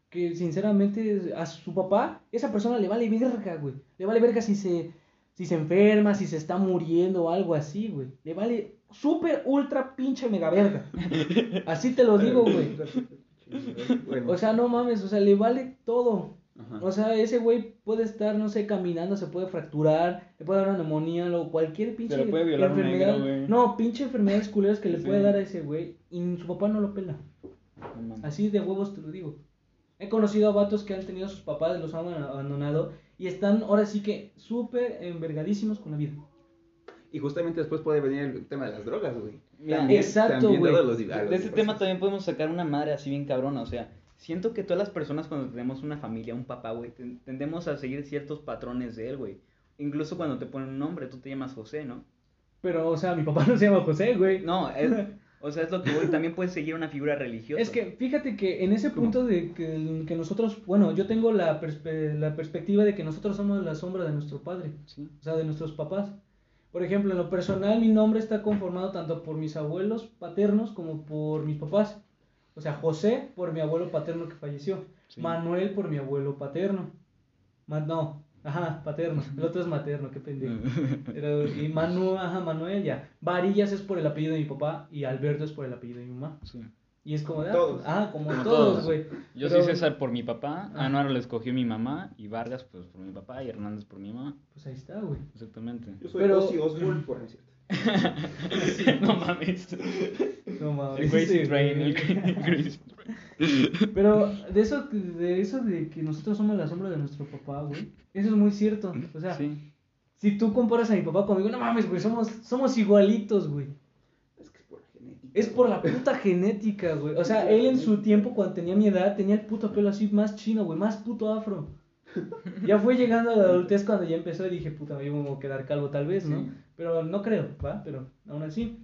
Que sinceramente a su papá, esa persona le vale verga, güey. Le vale verga si se, si se enferma, si se está muriendo o algo así, güey. Le vale súper, ultra, pinche mega verga. Así te lo digo, güey. Bueno, O sea, no mames, o sea, le vale todo. ajá. O sea, ese güey puede estar, no sé, caminando, se puede fracturar, le puede dar una neumonía, o cualquier pinche le puede violar un enfermedad. negro, no, pinche enfermedades culeras que le Sí. puede dar a ese güey. Y su papá no lo pela. No. Así de huevos te lo digo. He conocido a vatos que han tenido a sus papás, los han abandonado y están ahora sí que súper envergadísimos con la vida. Y justamente después puede venir el tema de las drogas, güey. Exacto, güey. De este tema también podemos sacar una madre así bien cabrona, o sea, siento que todas las personas cuando tenemos una familia, un papá, güey, ten- tendemos a seguir ciertos patrones de él, güey. Incluso cuando te ponen un nombre, tú te llamas José, ¿no? Pero, o sea, mi papá no se llama José, güey. No, es, o sea, es lo que voy, también puedes seguir una figura religiosa. Es que fíjate que en ese punto de que, que nosotros, bueno, yo tengo la, perspe- la perspectiva de que nosotros somos la sombra de nuestro padre, Sí. o sea, de nuestros papás. Por ejemplo, en lo personal, mi nombre está conformado tanto por mis abuelos paternos como por mis papás. O sea, José por mi abuelo paterno que falleció. Sí. Manuel por mi abuelo paterno. Ma- no, ajá, paterno. El otro es materno, qué pendejo. Pero- y Manu, ajá, Manuel ya. Varillas es por el apellido de mi papá y Alberto es por el apellido de mi mamá. Sí. Y es como de, ah, Todos. ah, como, Como todos, güey. Yo Pero- soy César por mi papá, Ah. Anuar lo escogió mi mamá, y Vargas pues por mi papá, y Hernández por mi mamá. Pues ahí está, güey. Exactamente. Yo soy Pero- Ozzy Osbourne, por cierto. no mames. No El mames. Crazy ese, Train, el Crazy Train. Pero de eso, de eso de que nosotros somos la sombra de nuestro papá, güey. Eso es muy cierto. O sea, Sí. si tú comparas a mi papá conmigo, no mames, güey, somos, somos igualitos, güey. Es que es por la genética. Es por la puta genética, güey. O sea, él en su tiempo, cuando tenía mi edad, tenía el puto pelo así más chino, güey, más puto afro. Ya fue llegando a la adultez cuando ya empezó y dije, puta, yo me voy a quedar calvo tal vez, ¿no? Sí. Pero no creo, ¿va? Pero aún así.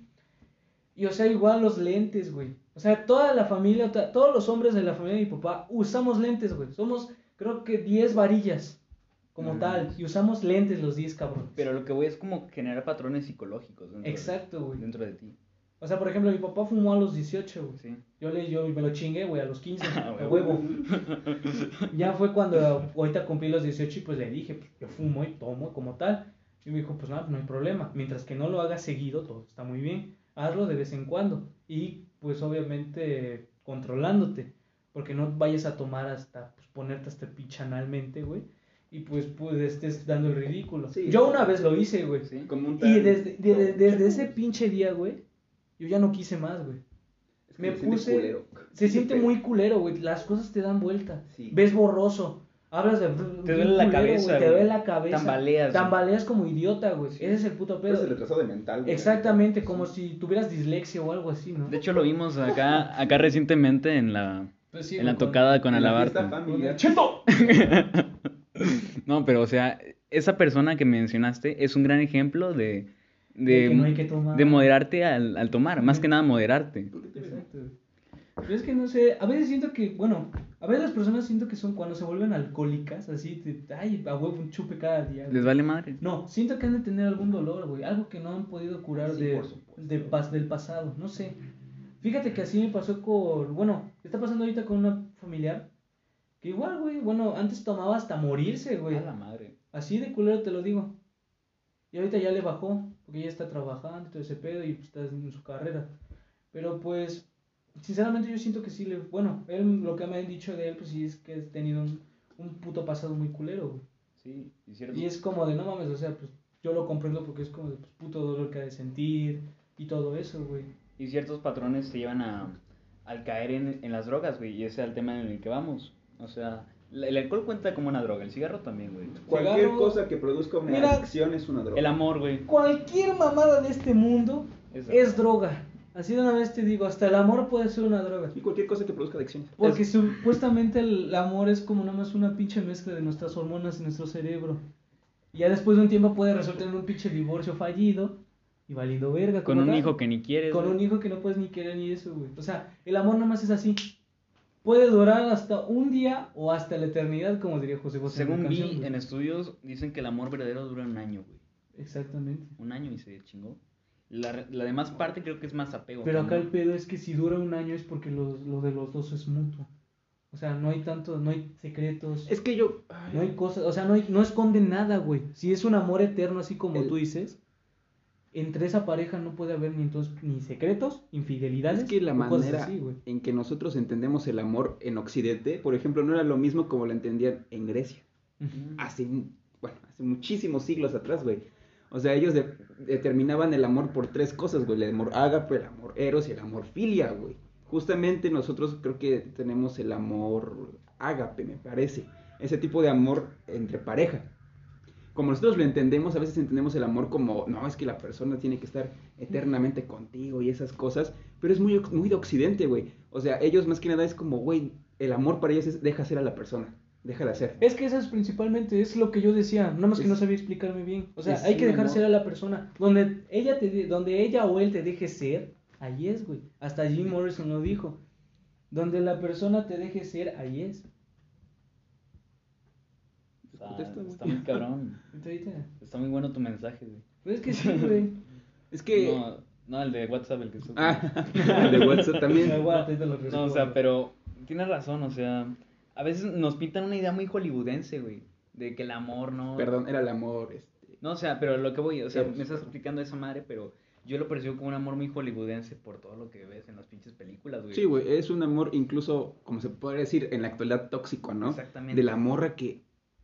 Y o sea, igual los lentes, güey. O sea, toda la familia, to- todos los hombres de la familia de mi papá usamos lentes, güey. Somos, creo que 10 varillas, como tal. Y usamos lentes los 10, cabrón. Pero lo que voy es como generar patrones psicológicos dentro, Exacto, de, güey. dentro de ti. O sea, por ejemplo, mi papá fumó a los 18, güey. Sí. Yo, le, yo me lo chingué, güey, a los 15, Ah, a huevo. Ya fue cuando ahorita cumplí los 18 y pues le dije, pues, yo fumo y tomo como tal. Y me dijo, pues nada, no hay problema. Mientras que no lo hagas seguido, todo está muy bien. Hazlo de vez en cuando. Y pues obviamente controlándote. Porque no vayas a tomar hasta, pues ponerte hasta pichanalmente, güey. Y pues, pues estés dando el ridículo. Sí. Yo una vez lo hice, güey. Sí. Como un Y desde, de- de- no, desde ese pinche día, güey, yo ya no quise más, güey. es que me se siente puse- culero. Se siente muy culero, güey. Las cosas te dan vuelta. Sí. Ves borroso. Hablas de. Te duele la cabeza, Te duele la cabeza. Tambaleas. Tambaleas como idiota, güey. Ese es el puto pedo. es el retraso de mental. güey. Exactamente, como si tuvieras dislexia o algo así, ¿no? De hecho, lo vimos acá, acá recientemente en la, Pues sí, en la con- tocada con familiar. ¡Cheto! No, pero o sea, esa persona que mencionaste es un gran ejemplo de, De de, que no hay que tomar. de moderarte al, al tomar, más que nada moderarte. Exacto. Pero es que no sé, a veces siento que, bueno, a veces las personas siento que son cuando se vuelven alcohólicas, así, te- ay, a huevo un chupe cada día. güey. ¿Les vale madre? No, siento que han de tener algún dolor, güey. Algo que no han podido curar Sí, de, del pasado. No sé. Fíjate que así me pasó con. Bueno, está pasando ahorita con una familiar. Que igual, güey. Bueno, antes tomaba hasta morirse, güey. A la madre. Así de culero te lo digo. Y ahorita ya le bajó. Porque ya está trabajando y todo ese pedo y pues, está en su carrera. Pero pues. Sinceramente yo siento que sí le. Bueno, él, lo que me han dicho de él, pues sí es que ha tenido un, un puto pasado muy culero, güey. Sí, y cierto. Y es como de, no mames, o sea, pues yo lo comprendo porque es como de pues, puto dolor que ha de sentir y todo eso, güey. Y ciertos patrones te llevan a, al caer en, en las drogas, güey. Y ese es el tema en el que vamos. O sea, el alcohol cuenta como una droga, el cigarro también, güey. Cualquier Cigarro. cosa que produzca una Mira. adicción es una droga. El amor, güey. Cualquier mamada de este mundo es droga. Así de una vez te digo, hasta el amor puede ser una droga. Y cualquier cosa que produzca adicción. Porque supuestamente el amor es como nada más una pinche mezcla de nuestras hormonas y nuestro cerebro. Y ya después de un tiempo puede resultar en un pinche divorcio fallido y valiendo verga. Con un tal. hijo que ni quieres. Con un hijo que no puedes ni querer ni eso, güey. O sea, el amor nada más es así. Puede durar hasta un día o hasta la eternidad, como diría José José. Según vi en estudios, dicen que el amor verdadero dura un año, güey. Exactamente. Un año y se chingó. La, la demás parte creo que es más apego. Pero acá el pedo es que si dura un año es porque lo, lo de los dos es mutuo. O sea, no hay tanto, no hay secretos, Es que yo. ay, no hay cosas, o sea, no, hay, no esconden nada, güey. Si es un amor eterno, así como El- tú dices, entre esa pareja no puede haber ni entonces ni secretos, infidelidades. Es que la manera así, en que nosotros entendemos el amor en Occidente, por ejemplo, no era lo mismo como lo entendían en Grecia. Hace, bueno, hace muchísimos siglos atrás, güey. O sea, ellos de- determinaban el amor por tres cosas, güey. El amor ágape, el amor eros y el amor filia, güey. Justamente nosotros creo que tenemos el amor ágape, me parece. Ese tipo de amor entre pareja. Como nosotros lo entendemos, a veces entendemos el amor como, no, es que la persona tiene que estar eternamente contigo y esas cosas, pero es muy, muy de occidente, güey. O sea, ellos más que nada es como, güey, el amor para ellos es deja ser a la persona, déjala ser. Es que eso es principalmente, es lo que yo decía, nada más que no sabía explicarme bien. O sea, hay que dejar ser a la persona. Donde ella, te, de- donde ella o él te deje ser, ahí es, güey. Hasta Jim Morrison lo dijo. Donde la persona te deje ser, ahí es. Está, Contesta, güey. está muy cabrón. Está muy bueno tu mensaje, güey. Pues es que sí, güey. Es que... No, no, el de WhatsApp, el que supe. Ah, el de WhatsApp también. No, o sea, pero tienes razón, o sea, a veces nos pintan una idea muy hollywoodense, güey, de que el amor no... Perdón, era el amor. Este. No, o sea, pero lo que voy, o sea, me estás explicando esa madre, pero yo lo percibo como un amor muy hollywoodense por todo lo que ves en las pinches películas, güey. Sí, güey, es un amor incluso, como se puede decir, en la actualidad tóxico, ¿no? Exactamente. De la morra que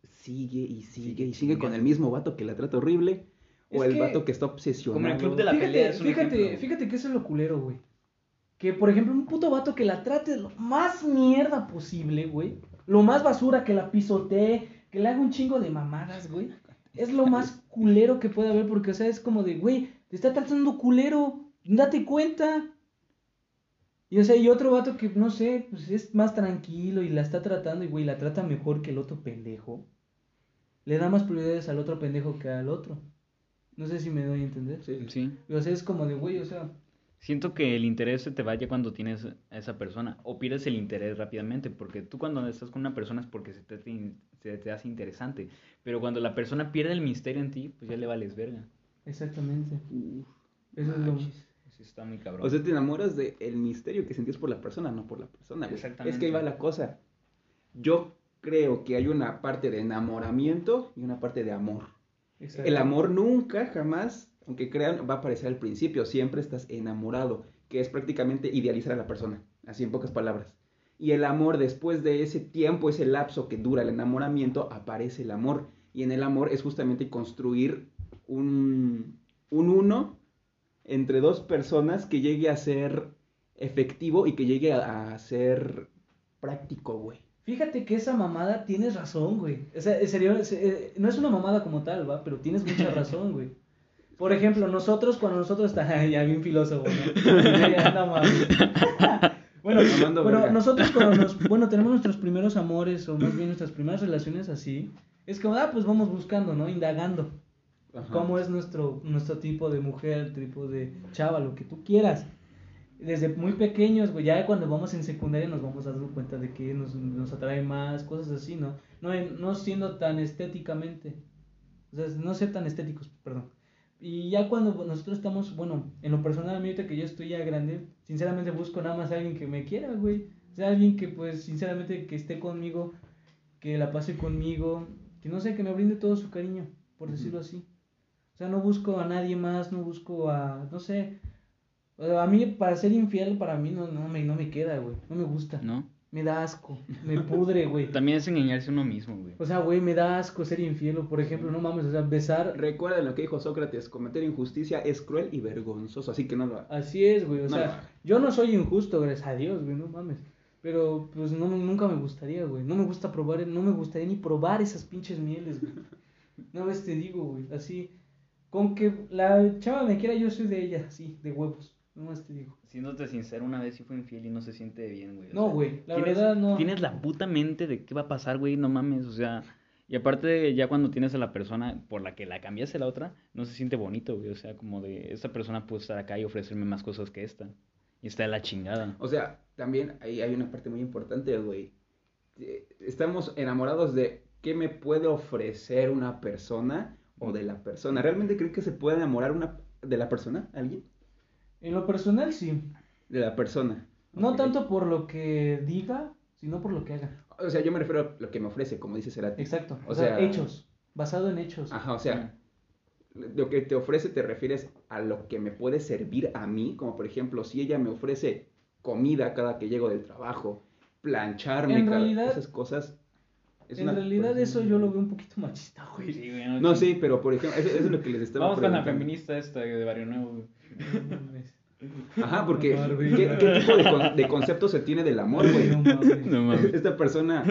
sigue y sigue y sigue con el mismo vato que la trata horrible. O Es el que- vato que está obsesionado. Como el club de la fíjate, pelea es un fíjate, ejemplo. fíjate que eso es lo culero, güey. Que, por ejemplo, un puto vato que la trate lo más mierda posible, güey. Lo más basura, que la pisotee, que le haga un chingo de mamadas, güey. Es lo más culero que puede haber porque, o sea, es como de, güey, te está tratando culero, date cuenta. Y, o sea, y otro vato que, no sé, pues es más tranquilo y la está tratando y, güey, la trata mejor que el otro pendejo. Le da más prioridades al otro pendejo que al otro. No sé si me doy a entender. Sí. Sí. O sea, es como de, güey, o sea, Siento que el interés se te vaya cuando tienes a esa persona o pierdes el interés rápidamente, porque tú cuando estás con una persona es porque se te, se te hace interesante, pero cuando la persona pierde el misterio en ti, pues ya le vales verga. exactamente. Uf, Eso es lo. Sí, está muy cabrón. O sea, te enamoras del el misterio que sentías por la persona, no por la persona. güey. Exactamente. Es que ahí va la cosa. Yo creo que hay una parte de enamoramiento y una parte de amor. El amor nunca, jamás, aunque crean, va a aparecer al principio. Siempre estás enamorado, que es prácticamente idealizar a la persona, así en pocas palabras. Y el amor, después de ese tiempo, ese lapso que dura el enamoramiento, aparece el amor. Y en el amor es justamente construir un, un uno entre dos personas que llegue a ser efectivo y que llegue a, a ser práctico, güey. Fíjate que esa mamada tienes razón, güey. O sea, serio, eh, no es una mamada como tal, va, pero tienes mucha razón, güey. Por ejemplo, nosotros, cuando nosotros está ya bien filósofo, ¿no? Ya, bueno, pero verga. nosotros cuando nos, bueno, tenemos nuestros primeros amores o más bien nuestras primeras relaciones así, es como, ah, pues vamos buscando, ¿no? Indagando. Ajá. cómo es nuestro, nuestro tipo de mujer, tipo de chava, lo que tú quieras. Desde muy pequeños, güey, ya cuando vamos en secundaria nos vamos dando cuenta de que nos, nos atrae más, cosas así, ¿no? No, en- no siendo tan estéticamente, o sea, no ser tan estéticos, perdón. Y ya cuando nosotros estamos, bueno, en lo personal, ahorita que yo estoy ya grande, sinceramente busco nada más a alguien que me quiera, güey. O sea, alguien que, pues, sinceramente, que esté conmigo, que la pase conmigo, que no sé, que me brinde todo su cariño, por decirlo así. O sea, no busco a nadie más, no busco a, no sé. O sea, a mí, para ser infiel, para mí no, no, me, no me queda, güey. No me gusta. ¿No? Me da asco. Me pudre, güey. También es engañarse uno mismo, güey. O sea, güey, me da asco ser infiel. O, por ejemplo, no mames, o sea, besar. Recuerda lo que dijo Sócrates, cometer injusticia es cruel y vergonzoso, así que no lo hagas. Así es, güey. O No sea, yo no soy injusto, gracias a Dios, güey, no mames. Pero, pues, no, nunca me gustaría, güey. No me gusta probar, no me gustaría ni probar esas pinches mieles, güey. Una vez te digo, güey, así. Con que la chava me quiera, yo soy de ella, así, de huevos. No más te digo. Siéndote sincero, una vez sí fue infiel y no se siente bien, güey. o No, sea, güey, la tienes- verdad no. Tienes la puta mente de qué va a pasar, güey, no mames, o sea... Y aparte, ya cuando tienes a la persona por la que la cambiaste la otra, no se siente bonito, güey. O sea, como de, esta persona puede estar acá y ofrecerme más cosas que esta. Y está de la chingada. O sea, también ahí hay una parte muy importante, güey. Eh, Estamos enamorados de qué me puede ofrecer una persona o de la persona. ¿Realmente creen que se puede enamorar una de la persona? ¿Alguien? En lo personal, sí. De la persona. No tanto por lo que diga, sino por lo que haga. O sea, yo me refiero a lo que me ofrece, como dice Cerati. Exacto. O O, sea, sea- hechos. Basado en hechos. Ajá, o sea, lo que te ofrece te refieres a lo que me puede servir a mí, como por ejemplo, si ella me ofrece comida cada que llego del trabajo, plancharme, En cada- realidad- esas cosas. Es en una- realidad eso yo lo veo un poquito machista, güey. Sí, güey, No, sí, pero por ejemplo, eso, eso es lo que les estaba Vamos con la feminista esta de Barrio Nuevo, güey. No mames. Ajá, porque. ¿qué, qué tipo de, con- de concepto se tiene del amor, güey? No mames. No mames. Esta persona,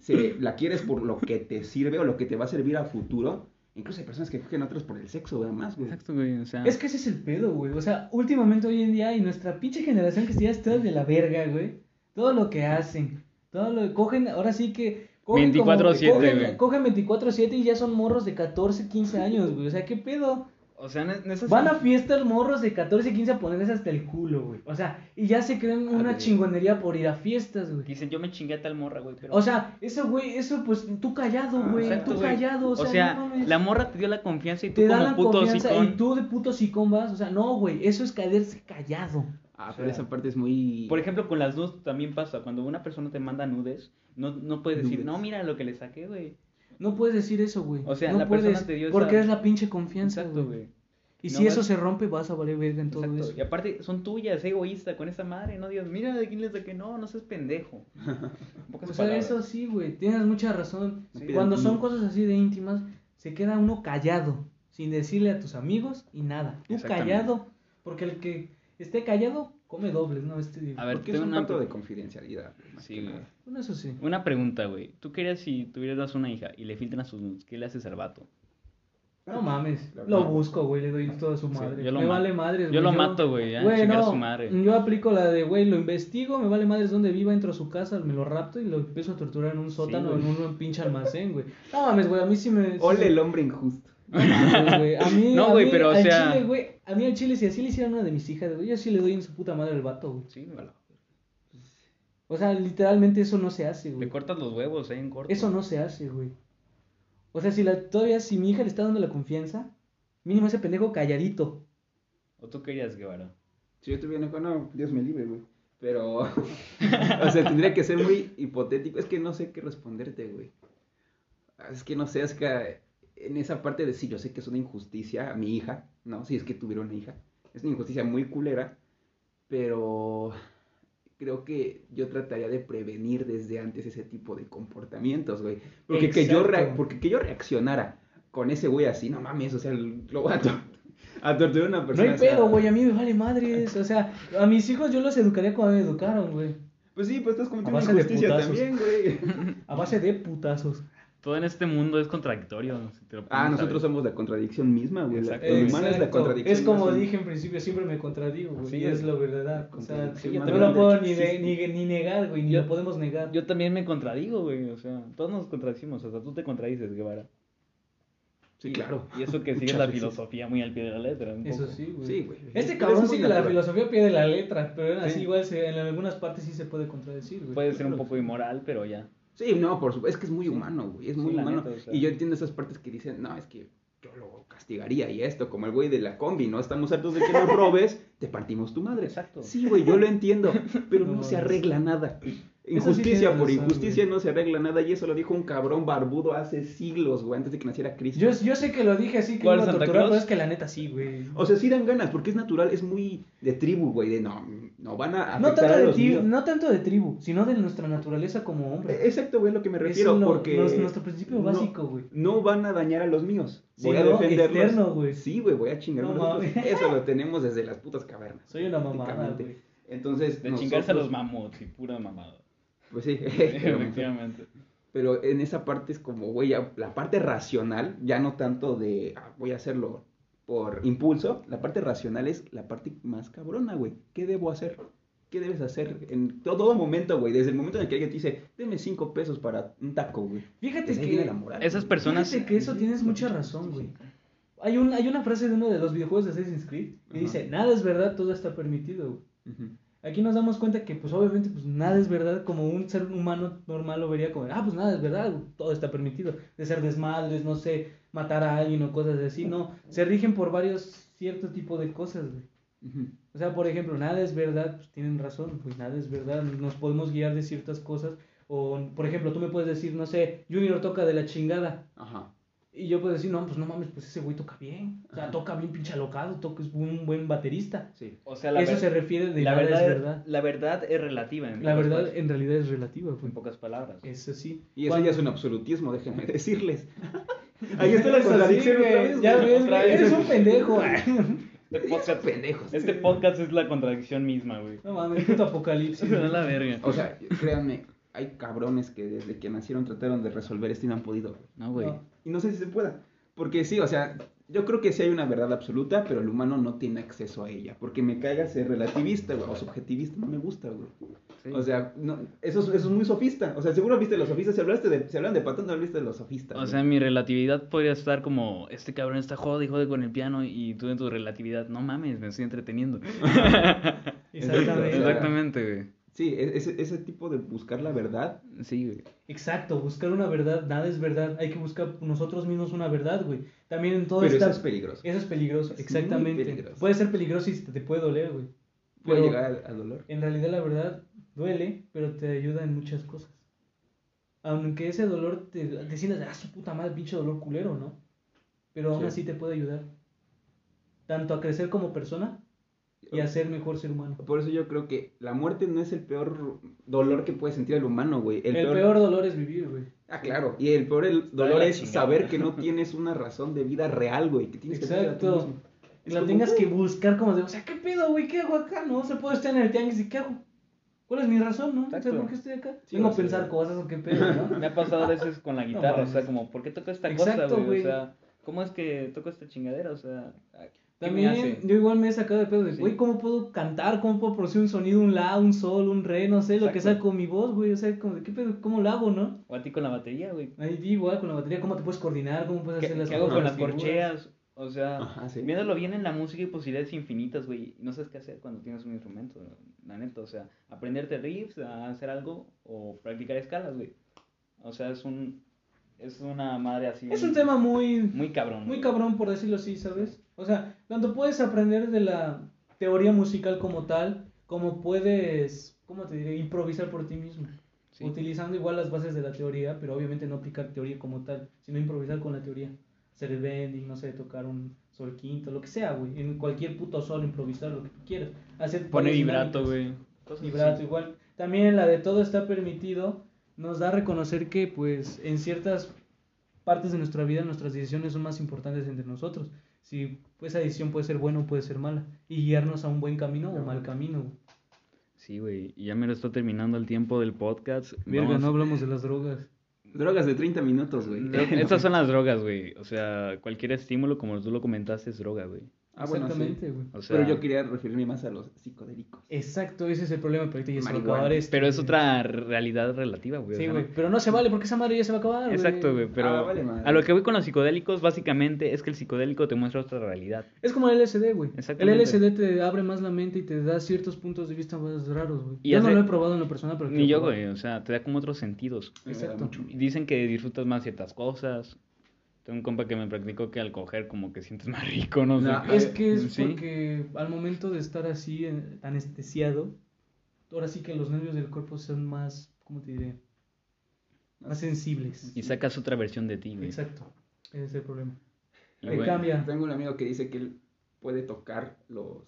se, la quieres por lo que te sirve o lo que te va a servir a futuro. Incluso hay personas que cogen a otros por el sexo, güey, más, güey. Exacto, güey, o sea... Es que ese es el pedo, güey. O sea, últimamente hoy en día y nuestra pinche generación que ya está de la verga, güey. Todo lo que hacen, todo lo cogen, ahora sí que 24/7, cogen- güey. Cogen 24/7 y ya son morros de 14, 15 años, güey. O sea, ¿qué pedo? O sea, en esas... Van a fiestas morros de 14, 15 a ponerse hasta el culo, güey. O sea, y ya se creen una ver. chingonería por ir a fiestas, güey. Dicen, yo me chingué a tal morra, güey, pero... O sea, eso, güey, eso pues tú callado, Ah, güey. Exacto, tú güey. callado, o sea, O sea, no mames. la morra te dio la confianza y tú te como la puto confianza hocicón... y tú de puto sicón vas, o sea, no, güey, eso es caerse callado. Ah, O pero esa parte es muy... Por ejemplo, con las nudes también pasa. Cuando una persona te manda nudes, no, no puedes decir, Nudes. no, mira lo que le saqué, güey. No puedes decir eso, güey. O sea, no la puedes, persona te dio esa- Porque es la pinche confianza, Exacto, güey. güey. Y No si eso se rompe, vas a valer verga en todo Exacto. eso. Y aparte, son tuyas, sé egoísta con esa madre, no Dios, mira de quién le saqué, no, no seas pendejo. En pocas O sea, palabras. eso sí, güey, tienes mucha razón. Sí. Cuando son cosas así de íntimas, se queda uno callado, sin decirle a tus amigos y nada. Tú callado, porque el que esté callado, come dobles, ¿no? Este. A ver, Porque es un una pacto de confidencialidad. Sí, güey. Bueno, eso sí. Una pregunta, güey. ¿Tú querías si tuvieras una hija y le filtran sus nudes, qué le haces al vato? No mames, lo busco, güey, le doy toda su Sí, madre. yo lo me ma- vale madres, yo lo mato, güey, ya, Güey, chingar a no, su madre. Yo aplico la de, güey, lo investigo, me vale madres donde viva, entro a su casa, me lo rapto y lo empiezo a torturar en un sótano, güey. en un pinche almacén, güey. No mames, güey, a mí sí me... sí Ole el hombre injusto. No güey, a mí... No, a güey, mí, pero, o al sea- Chile, güey, a mí al chile, si así le hicieran a una de mis hijas, güey, yo sí le doy en su puta madre al vato, güey. Sí, güey. O sea, literalmente eso no se hace, güey. Le cortas los huevos, eh, en corto. Eso no se hace, güey. O sea, si la, todavía, si mi hija le está dando la confianza, mínimo ese pendejo calladito. ¿O tú querías, Guevara? Si yo tuviera un hijo, no, Dios me libre, güey. Pero, o sea, tendría que ser muy hipotético. Es que no sé qué responderte, güey. Es que no sé, es que en esa parte de sí, yo sé que es una injusticia a mi hija, ¿no? Si es que tuviera una hija. Es una injusticia muy culera, pero creo que yo trataría de prevenir desde antes ese tipo de comportamientos, güey. Porque que, yo porque que yo reaccionara con ese güey así, no mames, o sea, lo voy a, tor- a torturar a una No persona. hay o sea, pedo, güey, a mí me vale madres. O sea, a mis hijos yo los educaría como me educaron, güey. Pues sí, pues estás cometiendo injusticia también, güey. A base de putazos. Todo en este mundo es contradictorio. si te lo Ah, nosotros somos la contradicción misma, güey. La- Exacto. Es la contradicción. Es como dije en principio, siempre me contradigo, güey. Sí, y es- es lo verdad. O sea, no lo puedo ni, de- ni, ni negar, güey, ni Yo- lo podemos negar. Yo también me contradigo, güey. O sea, todos nos contradicimos. Hasta tú te contradices, Guevara. Sí, claro. Y eso que Muchas la veces. filosofía muy al pie de la letra. un Eso poco. sí, güey. Sí, güey. Este Es cabrón sigue la filosofía pie de la letra, pero aún así Sí. igual se- en algunas partes sí se puede contradecir, güey. Puede ser un poco inmoral, pero ya. Sí, no, por supuesto. Es que es muy humano, güey. Es muy humano. neta, o sea. Y yo entiendo esas partes que dicen, no, es que yo lo castigaría y esto, como el güey de la combi, ¿no? Estamos hartos de que nos robes, te partimos tu madre. Exacto. Sí, güey, yo lo entiendo, pero no, No, se arregla nada. Sí Injusticia por razón, injusticia güey. no se arregla nada y eso lo dijo un cabrón barbudo hace siglos, güey, antes de que naciera Cristo. Yo, yo sé que lo dije así que ¿Cuál, iba a torturar, pero es que la neta sí, güey. O sea, sí dan ganas, porque es natural, es muy de tribu, güey, de no, no van a No tanto, a de los tribu, míos. no tanto de tribu, sino de nuestra naturaleza como hombre. Eh, Exacto, güey, es lo que me Es refiero, lo- porque... nos- nuestro principio no- básico, güey. No van a dañar a los míos. Sí, Voy a no, defenderlos. externo, güey. Sí, güey, voy a chingar. No. Eso lo tenemos desde las putas cavernas. Soy una mamada, güey. Entonces, De nosotros- chingarse a los mamuts y pura mamada. Pues sí, Efectivamente. pero en esa parte es como, güey, ya- la parte racional, ya no tanto de ah, voy a hacerlo por impulso, la parte racional es la parte más cabrona, güey. ¿Qué debo hacer? ¿Qué debes hacer en todo momento, güey? Desde el momento en el que alguien te dice, deme cinco pesos para un taco, güey. Fíjate Desde que viene la moral. Esas personas. Fíjate que eso tienes mucha razón, güey. Hay, un, hay una frase de uno de los videojuegos de Assassin's Creed que Ajá. dice, nada es verdad, todo está permitido, güey. Ujú. Aquí nos damos cuenta que, pues, obviamente, pues, nada es verdad, como un ser humano normal lo vería como, ah, pues, nada es verdad, todo está permitido. De ser desmadres, no sé, matar a alguien o cosas así, no. Se rigen por varios, cierto tipo de cosas, güey. O sea, por ejemplo, nada es verdad, pues tienen razón, pues nada es verdad, nos podemos guiar de ciertas cosas. O, por ejemplo, tú me puedes decir, no sé, Junior toca de la chingada. Ajá. Y yo puedo decir, no, pues no mames, pues ese güey toca bien. O sea, Ajá. toca bien pinche alocado, toca, es un buen baterista. Sí. O sea, la, Eso ver- se refiere de la verdad, es verdad. La verdad es relativa. En La verdad, palabras. en realidad, es relativa, güey. En pocas palabras. Eso sí. Y eso ya es un absolutismo, déjenme decirles. Ahí está la contradicción güey, otra vez. Ya ves, otra vez. eres un pendejo. Este podcast, pendejos. este podcast es la contradicción misma, güey. No mames, puto apocalipsis. A la verga. O sea, créanme, hay cabrones que desde que nacieron trataron de resolver esto y no han podido. No, güey. No. Y no sé si se pueda. Porque sí, o sea, yo creo que sí hay una verdad absoluta, pero el humano no tiene acceso a ella. Porque me caiga ser relativista, güey, o subjetivista, no me gusta, güey. Sí. O sea, no, eso, es, eso es muy sofista. O sea, seguro viste los sofistas. Si hablaste de, si hablan de patón, no hablaste de los sofistas. O güey. sea, mi relatividad podría estar como, este cabrón está jode y jode con el piano y tú en tu relatividad, no mames, me estoy entreteniendo. Exactamente. Exactamente, güey. Sí, e- ese, ese tipo de buscar la verdad. Sí, güey. Exacto, buscar una verdad, nada es verdad. Hay que buscar nosotros mismos una verdad, güey. También en todo pero esta... eso es peligroso. Eso es peligroso, Es exactamente. peligroso. Puede ser peligroso y te, te puede doler, güey. Puede pero- llegar al, al dolor. En realidad la verdad duele, pero te ayuda en muchas cosas. Aunque ese dolor te, te sientas, ah, su puta madre, pinche dolor culero, ¿no? Pero aún Sí. así te puede ayudar. Tanto a crecer como persona y a ser mejor ser humano. Por eso yo creo que la muerte no es el peor dolor que puede sentir el humano, güey. El, peor... dolor es vivir, güey. Ah, claro. Y el peor el dolor es chingada. saber que no tienes una razón de vida real, güey. Que tienes que hacer Exacto. Es la tengas uh, que buscar como de, o sea, ¿qué pedo, güey? ¿Qué hago acá? No, se puede estar en el tianguis y ¿qué hago? ¿Cuál es mi razón, no? O sea, Exacto. ¿por qué estoy acá? Sí, Vengo a pensar cosas o qué pedo, ¿no? Me ha pasado a veces con la No guitarra, o sea, como, ¿por qué toco esta Exacto, cosa, güey? O sea, ¿cómo es que toco esta chingadera? O sea, ¿qué También yo igual me he sacado de pedo de, Sí. güey, ¿cómo puedo cantar? ¿Cómo puedo producir un sonido, un la, un sol, un re, no sé, lo que saco con mi voz, güey? O sea, como de, ¿qué pedo? ¿Cómo lo hago, no? O a ti con la batería, güey. Ahí igual con la batería, ¿cómo te puedes coordinar? ¿Cómo puedes ¿Qué, hacer las qué hago con las figuras? corcheas? O sea, Ajá, sí. viéndolo bien en la música hay posibilidades infinitas, güey. y No sabes qué hacer cuando tienes un instrumento, la neta. O sea, aprenderte riffs, a hacer algo o practicar escalas, güey. O sea, es un... Es una madre así... Es un tema muy, Muy cabrón. muy güey. cabrón, por decirlo así, ¿sabes? O sea, tanto puedes aprender de la teoría musical como tal, como puedes, ¿cómo te diré? Improvisar por ti mismo. Sí. Utilizando igual las bases de la teoría, pero obviamente no aplicar teoría como tal, sino improvisar con la teoría. Hacer el bending, no sé, tocar un sol quinto, lo que sea, güey. En cualquier puto sol improvisar lo que tú quieras. Hacer Pone vibrato, güey. Vibrato así. igual. También la de todo está permitido nos da a reconocer que pues en ciertas partes de nuestra vida nuestras decisiones son más importantes entre nosotros. Si pues, esa decisión puede ser buena o puede ser mala y guiarnos a un buen camino o mal camino. Sí, güey. Y ya me lo está terminando el tiempo del podcast. Verga, Vamos- no hablamos de las drogas. Drogas de 30 minutos, güey. Estas son las drogas, güey. O sea, cualquier estímulo, como tú lo comentaste, es droga, güey. Ah, bueno, sí. Exactamente, güey. O sea, Pero yo quería referirme más a los psicodélicos. Exacto, ese es el problema, pero ahorita ya se va a acabar esto. Pero es güey. otra realidad relativa, güey. Sí, güey, ¿no? pero no se vale porque esa madre ya se va a acabar. Exacto, güey. Pero Ah, vale madre. a lo que voy con los psicodélicos, básicamente, es que el psicodélico te muestra otra realidad. Es como el LSD, güey. El. LSD te abre más la mente y te da ciertos puntos de vista más raros, güey. Yo hace- no lo he probado en lo personal, pero Ni yo, güey. O sea, te da como otros sentidos. Exacto. Dicen que disfrutas más ciertas cosas. Tengo un compa que me practicó que al coger como que sientes más rico, no sé. No, qué. Es que es Sí. porque al momento de estar así eh, anestesiado, ahora sí que los nervios del cuerpo son más, ¿cómo te diré? Más sensibles. Y sacas otra versión de ti, güey. Exacto. Ese es el problema. Bueno, cambia. Tengo un amigo que dice que él puede tocar los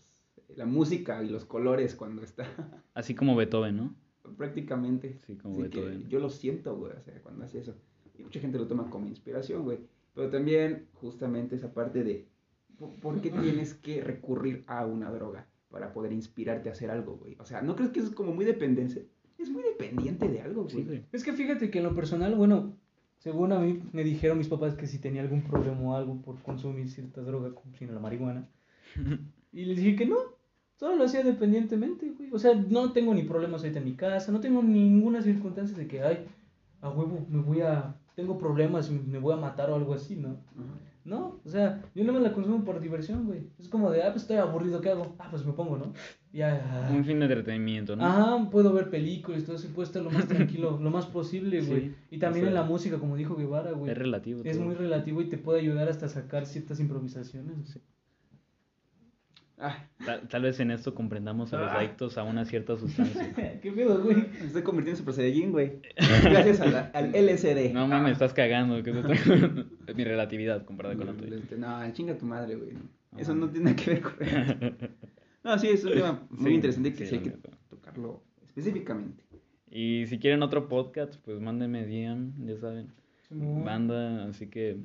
la música y los colores cuando está Así como Beethoven, ¿no? prácticamente. Sí, como Así que Beethoven. yo lo siento, güey, o sea, cuando hace eso. Y mucha gente lo toma como inspiración, güey. Pero también justamente esa parte de ¿por, qué tienes que recurrir a una droga para poder inspirarte a hacer algo, güey? O sea, ¿no crees que es como muy dependencia? Es muy dependiente de algo, güey. Sí, güey. Es que fíjate que en lo personal, bueno, según a mí me dijeron mis papás que si tenía algún problema o algo por consumir cierta droga, como si no la marihuana. Y les dije que no, solo lo hacía dependientemente, güey. O sea, no tengo ni problemas ahorita en mi casa, no tengo ninguna circunstancia de que, ay, a huevo, me voy a, tengo problemas y me voy a matar o algo así, ¿no? No, o sea, yo no me la consumo por diversión, güey. Es como de, ah, pues estoy aburrido, ¿qué hago? Ah, pues me pongo, ¿no? Ya. Un fin de entretenimiento, ¿no? Ajá, puedo ver películas y todo eso y puedo estar lo más tranquilo, lo más posible, güey. Sí, y también o sea, en la música, como dijo Guevara, güey. Es relativo. Es todo. muy relativo y te puede ayudar hasta a sacar ciertas improvisaciones. Sí. Ah, Tal, tal vez en esto comprendamos a los Ah. adictos a una cierta sustancia. ¿Qué pedo, güey? me estoy convirtiendo en Super Saiyajin, güey. Gracias a la- al LSD. No mames, estás cagando. que eso está- es mi relatividad comparada con la tuya. Este, No, chinga tu madre, güey. Eso no tiene nada que ver con No, sí, es un tema muy Sí, interesante que sí, sí hay que tocarlo específicamente. Y si quieren otro podcast, pues mándenme DM, ya saben. Banda, así que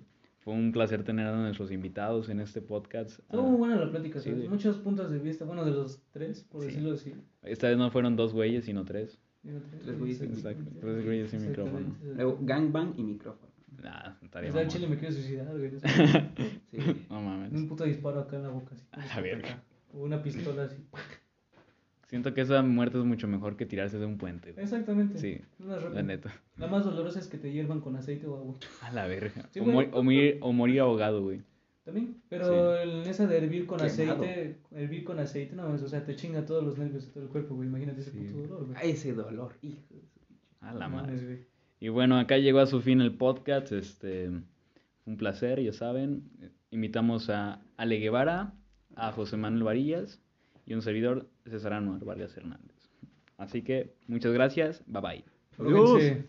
fue un placer tener a nuestros invitados en este podcast. Estuvo Ah, muy buena la plática, Sí, güey. Muchos puntos de vista, bueno, de los tres, por Sí. decirlo así. esta vez no fueron dos güeyes, sino tres. Tres güeyes sin Exacto, exactamente. tres güeyes sin micrófono. Luego, gangbang y micrófono. Nah, O estaría sea, el mamón. chile me quiero suicidar, güey. Sí. No mames. Un puto disparo acá en la boca, así. A la verga. O una pistola así. Siento que esa muerte es mucho mejor que tirarse de un puente. güey. Exactamente. Sí, Una La rápida. neta. La más dolorosa es que te hiervan con aceite o agua. A la verga. Sí, o, güey. mor- o morir, o morir ahogado, güey. También, pero en esa de hervir con Quemado. aceite, hervir con aceite, no, o sea, te chinga todos los nervios de todo el cuerpo, güey. Imagínate ese Sí. puto dolor, güey. Ah, Ese dolor, hijo de su pinche. A la No madre. güey. Y bueno, acá llegó a su fin el podcast. Este, fue un placer, ya saben. Invitamos a Ale Guevara, a José Manuel Varillas y un servidor, César Anuar Vargas Hernández. Así que muchas gracias. Bye bye. Droguense.